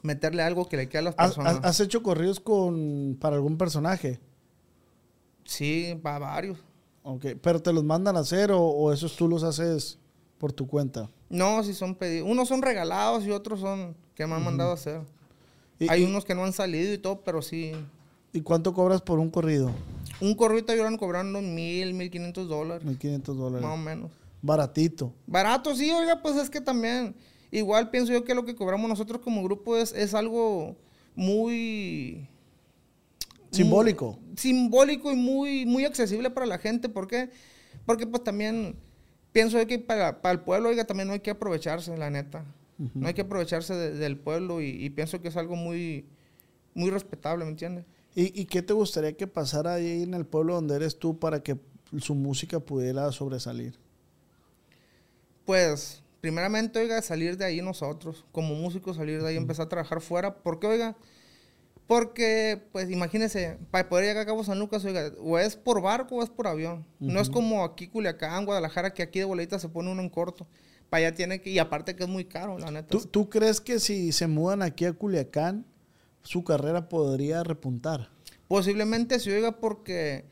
meterle algo que le quede a las ¿Has, personas. has- has hecho corridos con, para algún personaje? Sí, para varios. Ok. ¿Pero te los mandan a hacer o, o esos tú los haces por tu cuenta? No, sí son pedidos. Unos son regalados y otros son que me han mandado a hacer. ¿Y, Hay y- unos que no han salido y todo, pero sí. ¿y cuánto cobras por un corrido? Un corrito yo cobrando mil, mil quinientos dólares, 1500 dólares. más o menos. Baratito. Barato, sí, oiga, pues es que también, igual pienso yo que lo que cobramos nosotros como grupo es, es algo muy... Simbólico. muy- simbólico y muy, muy accesible para la gente. ¿Por qué? Porque pues también pienso yo que para, para el pueblo, oiga, también no hay que aprovecharse, la neta. No hay que aprovecharse de- del pueblo y, y pienso que es algo muy, muy respetable, ¿me entiendes? ¿Y, ¿Y qué te gustaría que pasara ahí en el pueblo donde eres tú para que su música pudiera sobresalir? Pues, primeramente, oiga, salir de ahí nosotros, como músicos, salir de ahí, empezar a trabajar fuera. ¿Por qué, oiga? Porque, pues, imagínese, para poder llegar a Cabo San Lucas, oiga, o es por barco o es por avión. No es como aquí Culiacán, Guadalajara, que aquí de bolita se pone uno en corto. Para allá tiene que, y aparte que es muy caro, la neta. ¿Tú, tú crees que si se mudan aquí a Culiacán, su carrera podría repuntar? Posiblemente sí, oiga, porque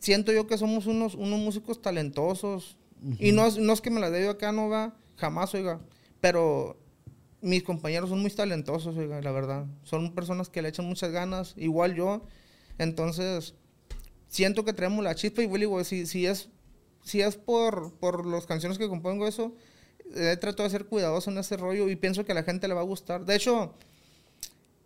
siento yo que somos unos, unos músicos talentosos. Y no es, no es que me la dé acá, no va, jamás, oiga. Pero mis compañeros son muy talentosos, oiga, la verdad. Son personas que le echan muchas ganas, igual yo. Entonces, siento que traemos la chispa y Willy, si, si es, si es por, por las canciones que compongo eso, eh, trato de ser cuidadoso en ese rollo y pienso que a la gente le va a gustar. De hecho,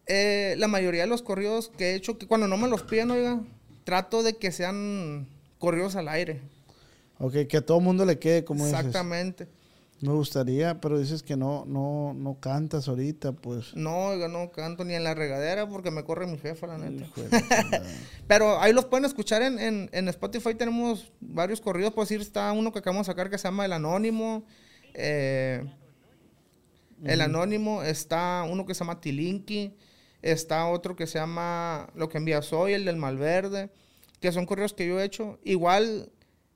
eh, la mayoría de los corridos que he hecho, que cuando no me los piden, oiga, trato de que sean corridos al aire. Ok, que a todo mundo le quede como dices. Exactamente. Me gustaría, pero dices que no, no, no cantas ahorita, pues. No, oiga, no canto ni en la regadera porque me corre mi jefa, la neta. Pero ahí los pueden escuchar en, en, en Spotify. Tenemos varios corridos. Por decir, está uno que acabamos de sacar que se llama El Anónimo. eh, el Anónimo. Está uno que se llama Tilinki. Está otro que se llama Lo que envía soy, el del Malverde. que son corridos que yo he hecho. Igual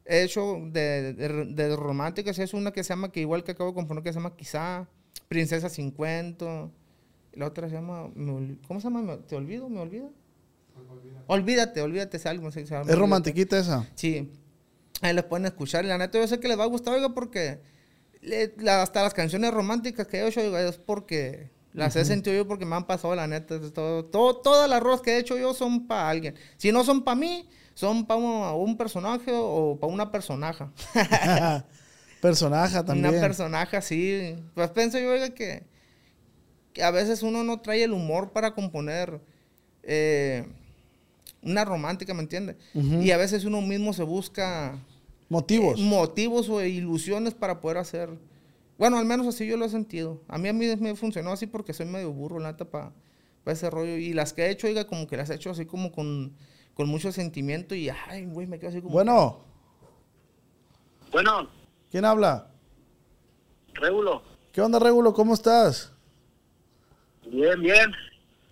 he hecho de, de, de románticas, es una que se llama, que igual que acabo de componer, que se llama Quizá, Princesa 50. La otra se llama, ¿cómo se llama? ¿Te olvido? ¿Me olvido? Olvídate, olvídate, es algo. se llama Es Olvídate. romantiquita esa. Sí. Ahí les pueden escuchar. La neta, yo sé que les va a gustar, oiga, porque le- la- hasta las canciones románticas que he hecho, oiga, es porque las he sentido yo porque me han pasado, la neta. todo, todo, todas las rolas que he hecho yo son para alguien. Si no son para mí, son para un, un personaje o para una personaja. Personaje también. Una personaje así. Pues pienso yo, oiga, que, que a veces uno no trae el humor para componer eh, una romántica, ¿me entiende? Ujú. Y a veces uno mismo se busca Motivos. eh, motivos o ilusiones para poder hacer. Bueno, al menos así yo lo he sentido. A mí a mí me funcionó así porque soy medio burro, la neta, para ese rollo. Y las que he hecho, oiga, como que las he hecho así como con, con mucho sentimiento y, ay, güey, me quedo así como... bueno, Bueno, ¿quién habla? Régulo. ¿Qué onda, Regulo? ¿Cómo estás? Bien, bien.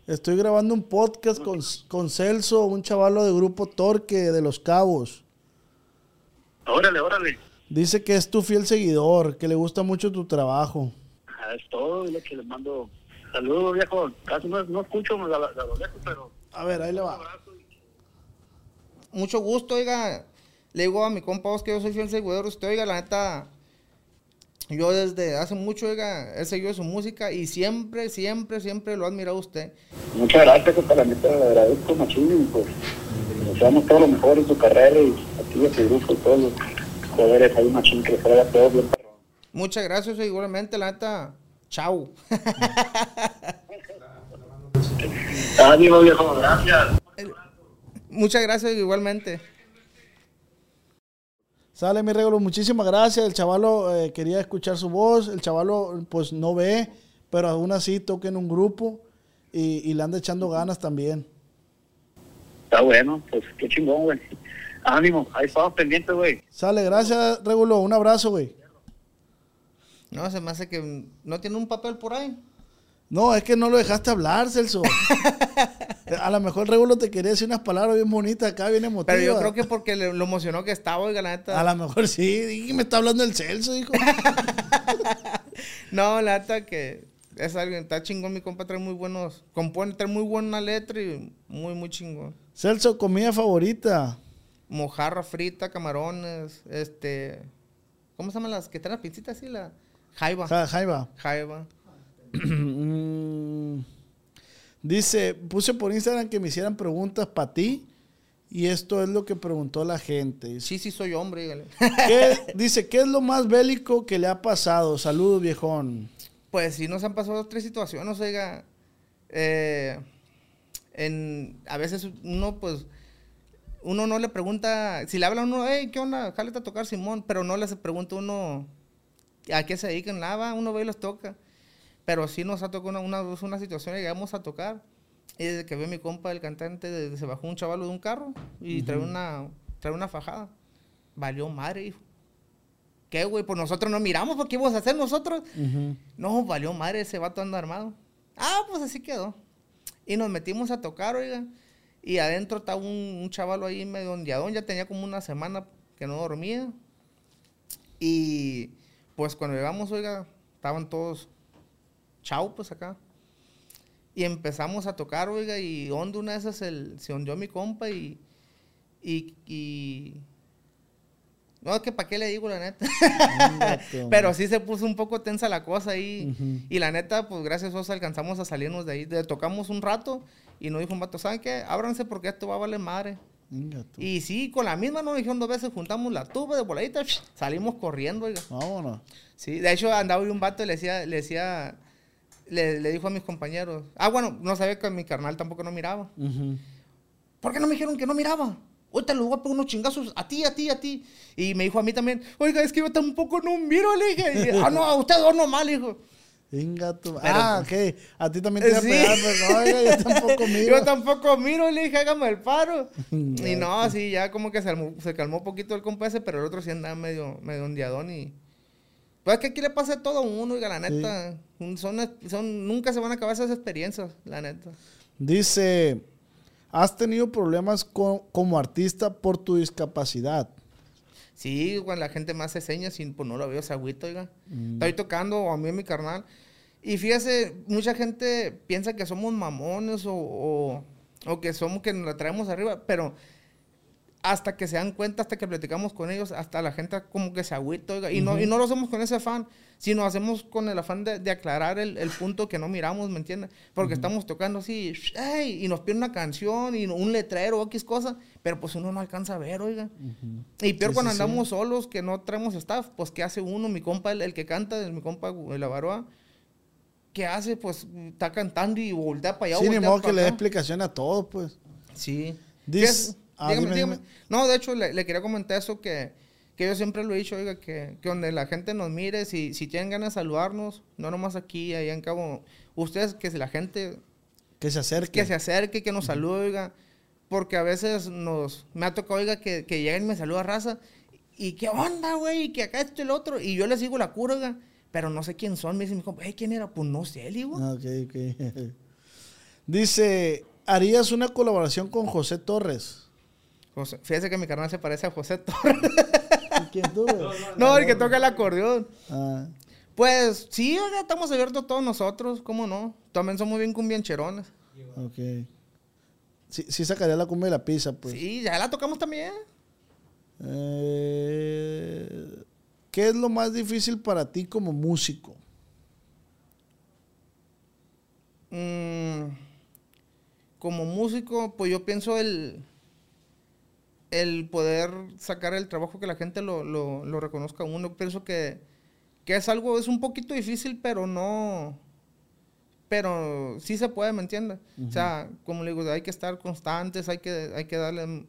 Estoy grabando un podcast con, con Celso, un chavalo de grupo Torque de Los Cabos. Órale, órale. Dice que es tu fiel seguidor, que le gusta mucho tu trabajo. Ah, Es todo lo que les mando. Saludos, viejo. Casi no, no escucho a, lo- a lo lejos, pero... A ver, ahí le va. mucho gusto, oiga. Le digo a mi compa Os que yo soy fiel seguidor de usted, oiga, la neta. Yo desde hace mucho, oiga, he seguido su música y siempre, siempre, siempre lo he admirado a usted. Muchas gracias, compa, la neta, le agradezco machín pues le deseamos todo lo mejor en su carrera y a grupo y todos los poderes ahí machín que todo bien. Muchas gracias, igualmente, la neta. Chau. Ánimo, viejo, gracias. Muchas gracias, igualmente. Sale mi Regulo, muchísimas gracias. El chavalo eh, quería escuchar su voz. El chavalo, pues no ve, pero aún así toca en un grupo y, y le anda echando ganas también. Está bueno, pues qué chingón, güey. Ánimo, ahí estamos pendientes, güey. Sale, gracias, Regulo. Un abrazo, güey. No, se me hace que no tiene un papel por ahí. No, es que no lo dejaste hablar, Celso. A lo mejor Regulo te quería decir unas palabras bien bonitas acá, bien emotivas. Pero yo creo que porque le- lo emocionó que estaba, oiga, la neta. A lo mejor sí. Dije, me está hablando el Celso, hijo. No, la neta que es alguien, está chingón, mi compa trae muy buenos, compone, trae muy buena letra y muy, muy chingón. Celso, comida favorita. Mojarra frita, camarones, este, ¿cómo se llaman las que traen las pincitas así? La jaiba. Ja- Jaiba. Jaiba. Mm, Dice, puse por Instagram que me hicieran preguntas para ti. Y esto es lo que preguntó la gente. Dice, Sí, sí soy hombre, dígale. ¿qué, dice, ¿qué es lo más bélico que le ha pasado? Saludos, viejón. Pues sí nos han pasado tres situaciones, oiga. Eh, en, a veces uno, pues, uno no le pregunta, si le habla a uno, hey, ¿qué onda? Jálate a tocar Simón, pero no le se pregunta uno a qué se dedican, nada, uno ve y los toca. Pero sí nos ha tocado una, una, una situación llegamos a tocar. Y desde que ve mi compa, el cantante, se bajó un chavalo de un carro y trae, una, trae una fajada. Valió madre, hijo. ¿Qué, güey? Pues nosotros no miramos, ¿por qué íbamos a hacer nosotros? No, valió madre, ese vato anda armado. Ah, pues así quedó. Y nos metimos a tocar, oiga. Y adentro estaba un, un chavalo ahí medio ondeadón, ya tenía como una semana que no dormía. Y pues cuando llegamos, oiga, estaban todos chau, pues acá. Y empezamos a tocar, oiga, y hondo una de esas el, se hundió mi compa y, y- No, es que para qué le digo la neta. Pero sí se puso un poco tensa la cosa ahí. Y la neta, pues gracias a Dios alcanzamos a salirnos de ahí. De- tocamos un rato y nos dijo un vato, ¿saben qué? Ábranse porque esto va a valer madre. Tú. Y sí, con la misma nos dijeron dos veces, juntamos la tuba de voladita, salimos corriendo, oiga. Vámonos. Sí, de hecho andaba y un vato y le decía, le decía, le, le dijo a mis compañeros, ah, bueno, no sabía que mi carnal tampoco no miraba. ¿Por qué no me dijeron que no miraba? Ahorita le voy a pegar unos chingazos a ti, a ti, a ti. Y me dijo a mí también, oiga, es que yo tampoco no miro, le dije. Y, ah, no, a usted dos nomás, le dijo. Venga tú. Pero, ah, pues, ok. A ti también te iba a Sí. pegar, pero no, oiga, yo tampoco miro. Yo tampoco miro, le dije, hágame el paro. Y no, sí, ya como que se, almó- se calmó un poquito el compa ese, pero el otro sí andaba medio, medio ondeadón y... Pues es que aquí le pasa todo a uno, oiga, la neta. Son, son, nunca se van a acabar esas experiencias, la neta. Dice, ¿Has tenido problemas co- como artista por tu discapacidad? Sí, cuando la gente me hace señas y pues no lo veo, se agüita, oiga. Mm. Estoy tocando, a mí mi carnal. Y fíjese, mucha gente piensa que somos mamones o, o, o que somos que nos la traemos arriba, pero hasta que se dan cuenta, hasta que platicamos con ellos, hasta la gente como que se agüita, oiga. Y, no, y no lo hacemos con ese afán, sino hacemos con el afán de, de aclarar el, el punto que no miramos, ¿me entiendes? Porque estamos tocando así, y nos piden una canción y un letrero o X cosa, pero pues uno no alcanza a ver, oiga. Y peor Sí, cuando sí, sí. andamos solos, que no traemos staff, pues ¿qué hace uno? Mi compa, el, el que canta, el- mi compa, el Avaroa, ¿qué hace? Pues está cantando y voltea para allá. Voltea modo que le dé explicación a todo, pues. Sí. Dis- ¿Qué es? Ah, dígame, dime, dígame. dime. No, de hecho, le, le quería comentar eso que, que yo siempre lo he dicho, oiga, que, que donde la gente nos mire, si, si tienen ganas de saludarnos, no nomás aquí, allá en Cabo, ustedes, que si la gente Que se acerque. que se acerque, que nos salude, oiga. Porque a veces nos, me ha tocado, oiga, que, que lleguen y me saluda raza. Y qué onda, güey, y que acá esto y el otro. Y yo les digo la cura, oiga. Pero no sé quién son. Me dicen, hey, ¿quién era? Pues no sé, le digo. Ah, ok, ok. Dice, ¿harías una colaboración con José Torres? José- fíjese que mi carnal se parece a José Torres. ¿Y quién tú, no, el que toca el acordeón. Ah, Pues sí, oiga, estamos abiertos todos nosotros, ¿cómo no? También somos bien cumbiancherones. ok. Sí, sí sacaría la cumbia de la pizza, pues. Sí, ya la tocamos también. Eh, ¿Qué es lo más difícil para ti como músico? Mm, como músico, pues yo pienso el, el poder sacar el trabajo que la gente lo, lo, lo reconozca a uno. Pienso que, que es algo, es un poquito difícil, pero no, pero sí se puede, ¿me entiendes? O sea, como le digo, hay que estar constantes, hay que, hay que darle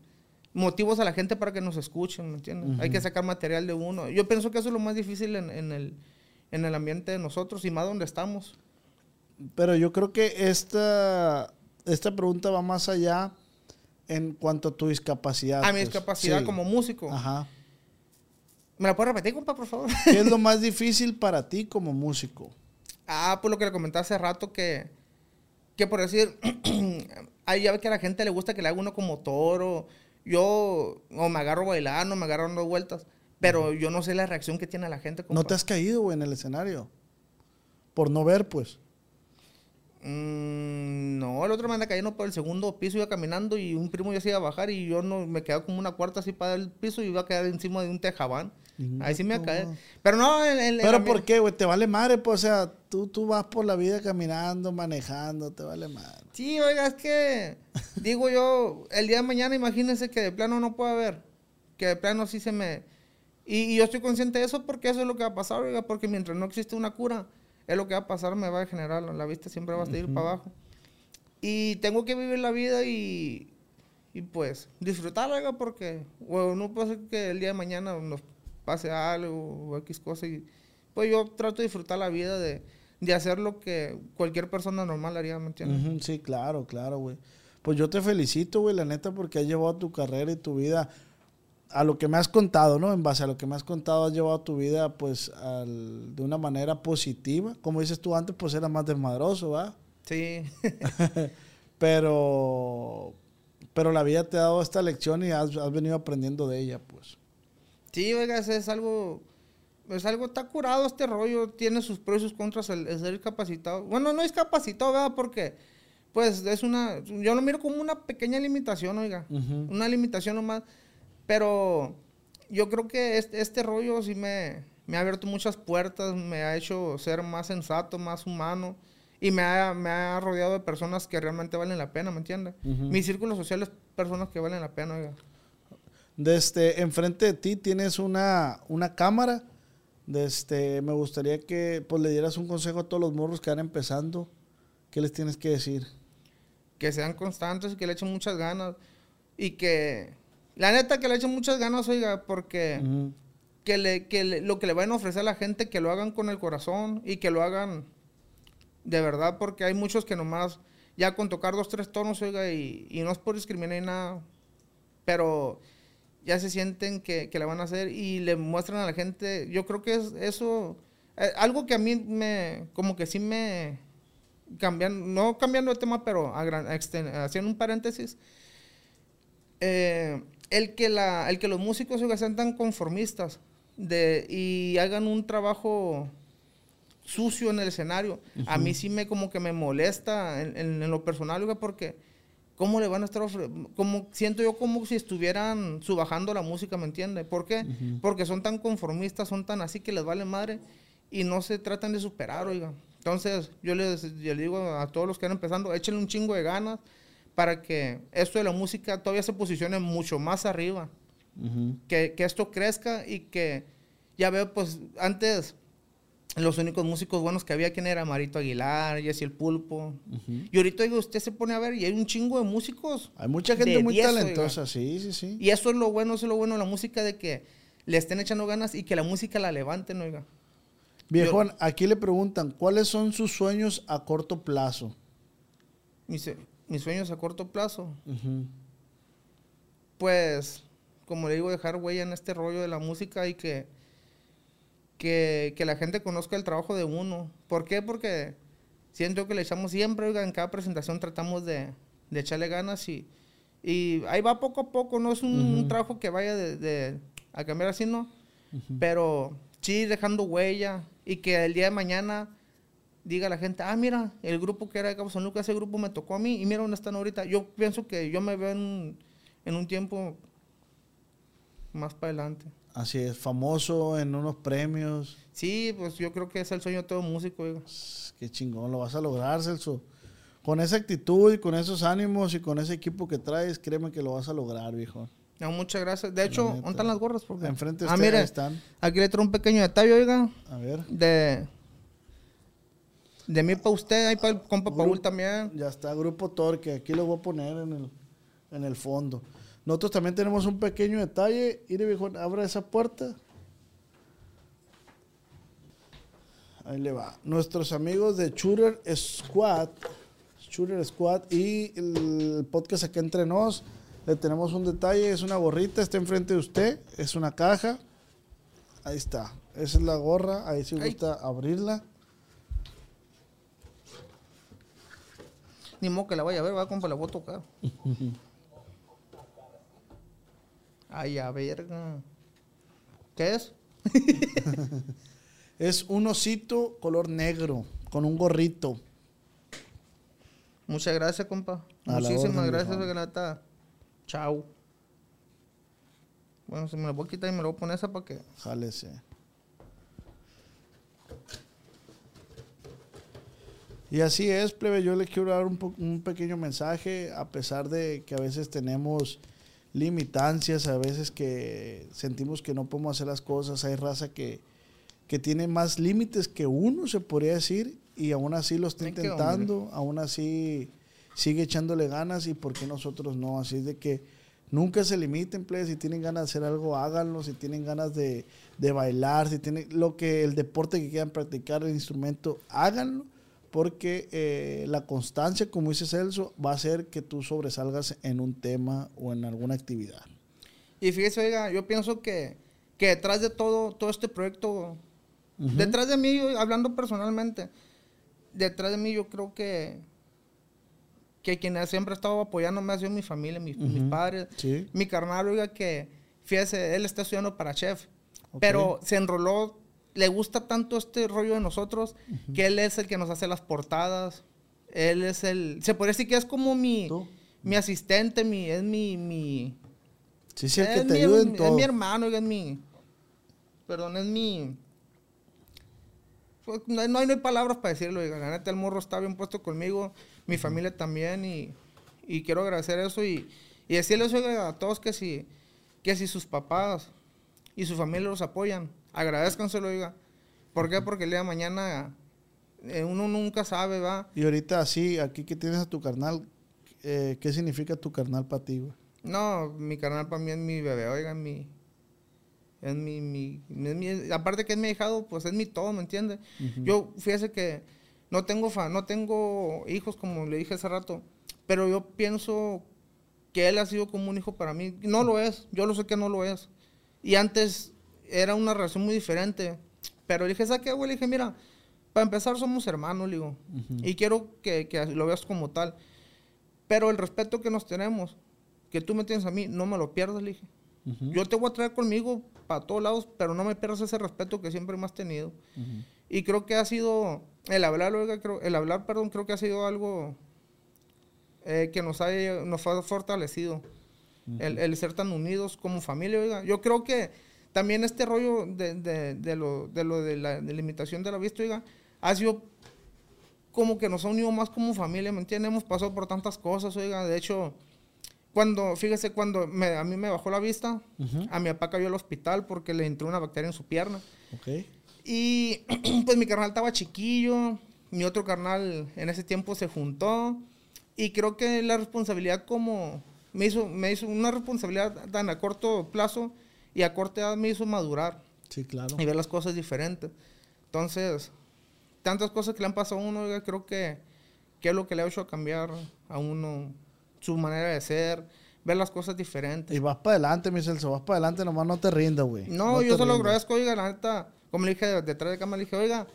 motivos a la gente para que nos escuchen, ¿me entiendes? Hay que sacar material de uno. Yo pienso que eso es lo más difícil en, en el, en el ambiente de nosotros y más donde estamos. Pero yo creo que esta, esta pregunta va más allá en cuanto a tu discapacidad. A mi pues. discapacidad Sí. como músico. Ajá. ¿Me la puedes repetir, compa, por favor? ¿Qué es lo más difícil para ti como músico? ah, pues lo que le comentaba hace rato que, que por decir, ahí ya ve que a la gente le gusta que le haga uno como toro. Yo, o me agarro bailando, me agarro dando vueltas. Pero yo no sé la reacción que tiene la gente. ¿No compa. te has caído, güey, en el escenario? Por no ver, pues. Mm, no, el otro me anda cayendo por el segundo piso, iba caminando y un primo ya se iba a bajar y yo no me quedaba como una cuarta así para el piso y iba a quedar encima de un tejabán. Ahí sí me iba a caer. Pero no, en- en ¿Pero la- por qué, güey? Te vale madre, pues. O sea, tú, tú vas por la vida caminando, manejando, te vale madre. Sí, oiga, es que digo yo, el día de mañana imagínense que de plano no puede haber, que de plano sí se me... Y, y yo estoy consciente de eso porque eso es lo que va a pasar, oiga, porque mientras no existe una cura, es lo que va a pasar, me va a generar, la vista siempre va a seguir para abajo. Y tengo que vivir la vida y, y pues disfrutarla, porque o no puede ser que el día de mañana nos pase algo o X cosa y pues yo trato de disfrutar la vida de, de hacer lo que cualquier persona normal haría, ¿me entiendes? Ujú, sí, claro, claro, güey. Pues yo te felicito, güey, la neta, porque has llevado tu carrera y tu vida a lo que me has contado, ¿no? En base a lo que me has contado, has llevado tu vida, pues, al- de una manera positiva. Como dices tú antes, pues era más desmadroso, ¿va? Sí. Pero, pero la vida te ha dado esta lección y has, has venido aprendiendo de ella, pues. Sí, oiga, es, algo. Es algo, está curado este rollo. Tiene sus pros y sus contras el, el ser discapacitado. Bueno, no es capacitado, ¿verdad? Porque, pues, es una. Yo lo miro como una pequeña limitación, oiga. Una limitación nomás. Pero yo creo que este, este rollo sí me, me ha abierto muchas puertas. Me ha hecho ser más sensato, más humano. Y me ha, me ha rodeado de personas que realmente valen la pena, ¿me entiendes? Mi círculo social es personas que valen la pena, oiga. Desde enfrente de ti tienes una, una cámara. Desde, me gustaría que pues, le dieras un consejo a todos los morros que van empezando. ¿Qué les tienes que decir? que sean constantes y que le echen muchas ganas. Y que, la neta, que le echen muchas ganas, oiga, porque que, le, que le- lo que le van a ofrecer a la gente, que lo hagan con el corazón y que lo hagan de verdad, porque hay muchos que nomás, ya con tocar dos, tres tonos, oiga, y, y no es por discriminar ni nada, pero ya se sienten que, que le van a hacer y le muestran a la gente, yo creo que es eso, eh, algo que a mí me, como que sí me, cambiando, no cambiando de tema, pero haciendo un paréntesis, eh, el, que la, el que los músicos oiga, sean tan conformistas de, y hagan un trabajo sucio en el escenario, a mí sí me como que me molesta en, en- en lo personal, oiga, porque ¿cómo le van a estar como Siento yo como si estuvieran subajando la música, ¿me entiende? ¿Por qué? Porque son tan conformistas, son tan así que les vale madre y no se tratan de superar, oiga. Entonces, yo les, yo les digo a todos los que están empezando, échenle un chingo de ganas para que esto de la música todavía se posicione mucho más arriba. Que, que esto crezca y que, ya veo, pues, antes los únicos músicos buenos que había, ¿quién era? Marito Aguilar, Jesse el Pulpo. Y ahorita, oiga, usted se pone a ver y hay un chingo de músicos. Hay mucha gente muy 10, talentosa, oiga. sí, sí, sí. Y eso es lo bueno, eso es lo bueno de la música, de que le estén echando ganas y que la música la levanten, oiga. Viejón, aquí le preguntan, ¿cuáles son sus sueños a corto plazo? Mis, mis sueños a corto plazo, pues, como le digo, dejar huella en este rollo de la música y que, que, que la gente conozca el trabajo de uno. ¿Por qué? Porque siento que le echamos siempre, oiga, en cada presentación tratamos de, de echarle ganas y, y ahí va poco a poco, no es un, un trabajo que vaya de, de- a cambiar así, ¿no? Pero sí dejando huella y que el día de mañana diga la gente, ah, mira, el grupo que era de Cabo San Lucas, ese grupo me tocó a mí y mira dónde están ahorita. Yo pienso que yo me veo en, un- en un tiempo más para adelante. Así es, famoso en unos premios. Sí, pues yo creo que es el sueño de todo músico, oiga. Qué chingón, lo vas a lograr, Celso. Con esa actitud y con esos ánimos y con ese equipo que traes, créeme que lo vas a lograr, viejo. No, muchas gracias. De hecho, neta. ¿dónde están las gorras? Porque... Enfrente de ah, usted, mire, ahí están. aquí le traigo un pequeño detalle, oiga, A ver, de... De mí para usted, ahí para el compa Grupo- Paul también. ya está, Grupo Torque. Aquí lo voy a poner en el, en el fondo. Nosotros también tenemos un pequeño detalle. Mire, viejo, abra esa puerta. Ahí le va. Nuestros amigos de Shooter Squad. Shooter Squad y el podcast acá entre nos. Le tenemos un detalle. Es una gorrita. Está enfrente de usted. Es una caja. Ahí está. Esa es la gorra. Ahí si Ay. gusta abrirla. Ni modo que la vaya a ver, va, compa, la voy a tocar. Ay, a verga. ¿Qué es? Es un osito color negro con un gorrito. Muchas gracias, compa. A Muchísimas orden, gracias. Granata. Chao. Bueno, se me la voy a quitar y me la voy a poner esa para que... Jálese. Y así es, plebe. Yo le quiero dar un, un pequeño mensaje, a pesar de que a veces tenemos limitancias, a veces que sentimos que no podemos hacer las cosas. Hay raza que, que tiene más límites que uno, se podría decir, y aún así lo está intentando, aún así sigue echándole ganas y por qué nosotros no. Así es de que nunca se limiten, plebe. Si tienen ganas de hacer algo, háganlo. Si tienen ganas de, de bailar, si tienen lo que el deporte que quieran practicar, el instrumento, háganlo. Porque eh, la constancia, como dice Celso, va a hacer que tú sobresalgas en un tema o en alguna actividad. Y fíjese, oiga, yo pienso que, que detrás de todo, todo este proyecto, detrás de mí, yo, hablando personalmente, detrás de mí yo creo que, que quien siempre ha estado apoyándome ha sido mi familia, mis, mis padres. Sí. Mi carnal, oiga, que, fíjese, él está estudiando para chef, Ok. pero se enroló, le gusta tanto este rollo de nosotros, que él es el que nos hace las portadas, él es el, se puede decir que es como mi, ¿Tú? mi asistente, mi, es mi, mi, Sí, sí, el que es te mi- ayuda en Es todo. mi hermano, es mi. Perdón, es mi. pues, No hay, no hay, no hay palabras para decirlo, oiga. La neta, el morro está bien puesto conmigo, mi familia también, y, y quiero agradecer eso y, y decirles, oiga, a todos que si, que si sus papás y su familia los apoyan, agradezcanselo, oiga. ¿Por qué? Porque el día de mañana eh, uno nunca sabe, va. Y ahorita así, aquí que tienes a tu carnal, eh, ¿qué significa tu carnal para ti, güey? No, mi carnal para mí es mi bebé, oiga, mi... Es mi, mi, es mi- aparte que es mi hijado, pues es mi todo, ¿me entiende? Yo, fíjese que no tengo, fa, no tengo hijos, como le dije hace rato, pero yo pienso que él ha sido como un hijo para mí. No lo es, yo lo sé que no lo es. Y antes era una relación muy diferente, pero le dije, ¿sabes qué, güey? Le dije, mira, para empezar somos hermanos, le digo. Y quiero que, que lo veas como tal. Pero el respeto que nos tenemos, que tú me tienes a mí, no me lo pierdas, le dije. Yo te voy a traer conmigo para todos lados, pero no me pierdas ese respeto que siempre me has tenido. Y creo que ha sido, el hablar, oiga, creo, el hablar, perdón, creo que ha sido algo eh, que nos ha, nos ha fortalecido. el, el, ser tan unidos como familia, oiga. Yo creo que también este rollo de, de, de lo, de, lo de, la, limitación de la vista, oiga, ha sido como que nos ha unido más como familia, ¿me entiendes? Hemos pasado por tantas cosas, oiga. De hecho, cuando, fíjese, cuando a mí me bajó la vista, a mi papá cayó al hospital porque le entró una bacteria en su pierna. Ok. Y pues mi carnal estaba chiquillo, mi otro carnal en ese tiempo se juntó. Y creo que la responsabilidad como me hizo, me hizo una responsabilidad tan a corto plazo y a corta edad me hizo madurar. Sí, claro. Y ver las cosas diferentes. Entonces, tantas cosas que le han pasado a uno, oiga, creo que, que es lo que le ha hecho cambiar a uno su manera de ser, ver las cosas diferentes. Y vas para adelante, mi Celso, vas para adelante, nomás no te rindas, güey. No, yo se lo agradezco, oiga, la neta, como le dije detrás de cámara, le dije, oiga,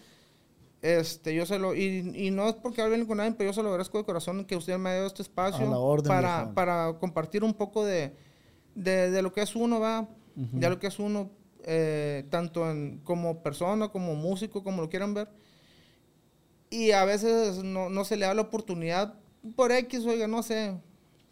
este, yo se lo, y, y no es porque hable con nadie, pero yo se lo agradezco de corazón que usted me haya dado este espacio orden, para, para compartir un poco de, de, de lo que es uno, va, de lo que es uno, eh, tanto en, como persona, como músico, como lo quieran ver. Y a veces no, no se le da la oportunidad por X, oiga, no sé,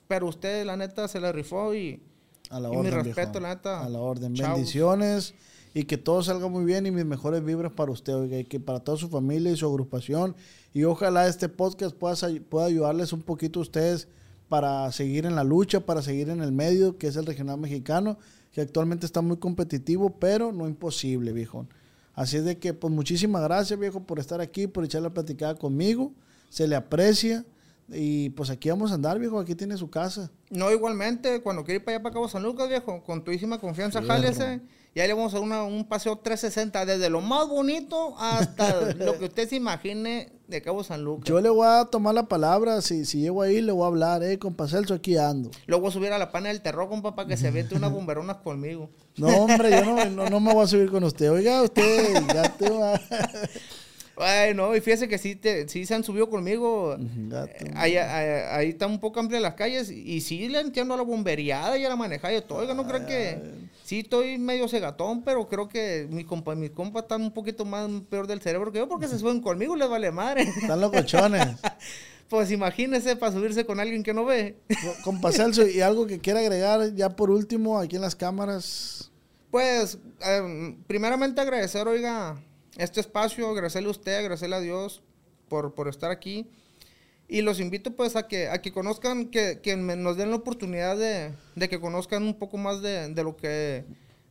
pero usted, la neta, se la rifó y, A la y orden. mi respeto, viejo. la neta. A la orden. Chavos. Bendiciones y que todo salga muy bien y mis mejores vibras para usted, oiga, y que para toda su familia y su agrupación. Y ojalá este podcast pueda, pueda ayudarles un poquito a ustedes para seguir en la lucha, para seguir en el medio, que es el regional mexicano, que actualmente está muy competitivo, pero no imposible, viejo. Así es de que, pues muchísimas gracias, viejo, por estar aquí, por echar la platicada conmigo. Se le aprecia. Y pues aquí vamos a andar, viejo. Aquí tiene su casa. No, igualmente, cuando quiera ir para allá para Cabo San Lucas, viejo, con todísima confianza, Fierro. jálese. Y ahí le vamos a dar una- un paseo 360, desde lo más bonito hasta lo que usted se imagine de Cabo San Lucas. Yo le voy a tomar la palabra, si, si llego ahí le voy a hablar, eh, compa Celso, aquí ando. Luego voy a subir a la pana del terror, compa, para que se vete unas bomberonas conmigo. No, hombre, yo no, no, no me voy a subir con usted. Oiga, usted, ya te va. Ay, no, y fíjese que sí, te, sí se han subido conmigo. Gato. Eh, Ahí, ahí, ahí está un poco amplia las calles y sí le entiendo a la bomberiada y a la manejada y todo. Oiga, no creo que... Sí estoy medio cegatón, pero creo que mi compa, mis compas están un poquito más peor del cerebro que yo porque se suben conmigo, les vale madre. Están los cochones. Pues imagínese para subirse con alguien que no ve. Co- Compa Celso, y algo que quiera agregar ya por último aquí en las cámaras. Pues, eh, primeramente agradecer, oiga, este espacio, agradecerle a usted, agradecerle a Dios por, por estar aquí. Y los invito pues a que, a que conozcan, que, que nos den la oportunidad de, de que conozcan un poco más de, de lo que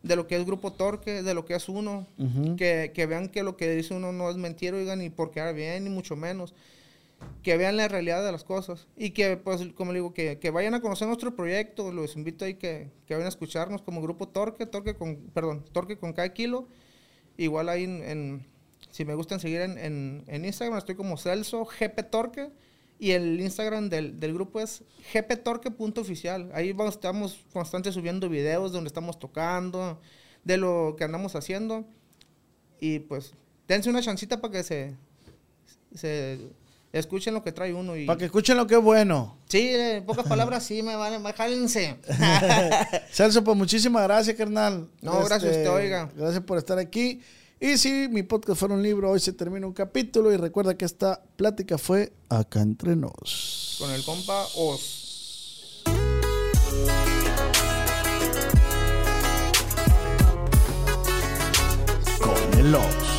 de lo que es Grupo Torque, de lo que es uno, que, que vean que lo que dice uno no es mentira, oigan, ni por quedar bien, ni mucho menos. Que vean la realidad de las cosas. Y que, pues, como digo, que, que vayan a conocer nuestro proyecto. Los invito ahí que, que vayan a escucharnos como Grupo Torque, Torque con, perdón, Torque con cada kilo. Igual ahí en, en- si me gustan seguir en, en, en Instagram, estoy como Celso GP Torque. Y el Instagram del, del grupo es gptorque.oficial. Ahí vamos, estamos constantes subiendo videos donde estamos tocando, de lo que andamos haciendo. Y pues, dense una chancita para que se, se escuchen lo que trae uno. Y, Para que escuchen lo que es bueno. Sí, en pocas palabras, sí, me van a jálense. Celso, pues muchísimas gracias, carnal. Este, No, gracias a usted, oiga. Gracias por estar aquí. Y si mi podcast fuera un libro, hoy se termina un capítulo. Y recuerda que esta plática fue acá entre nos. Con el compa Os. Con el Oz.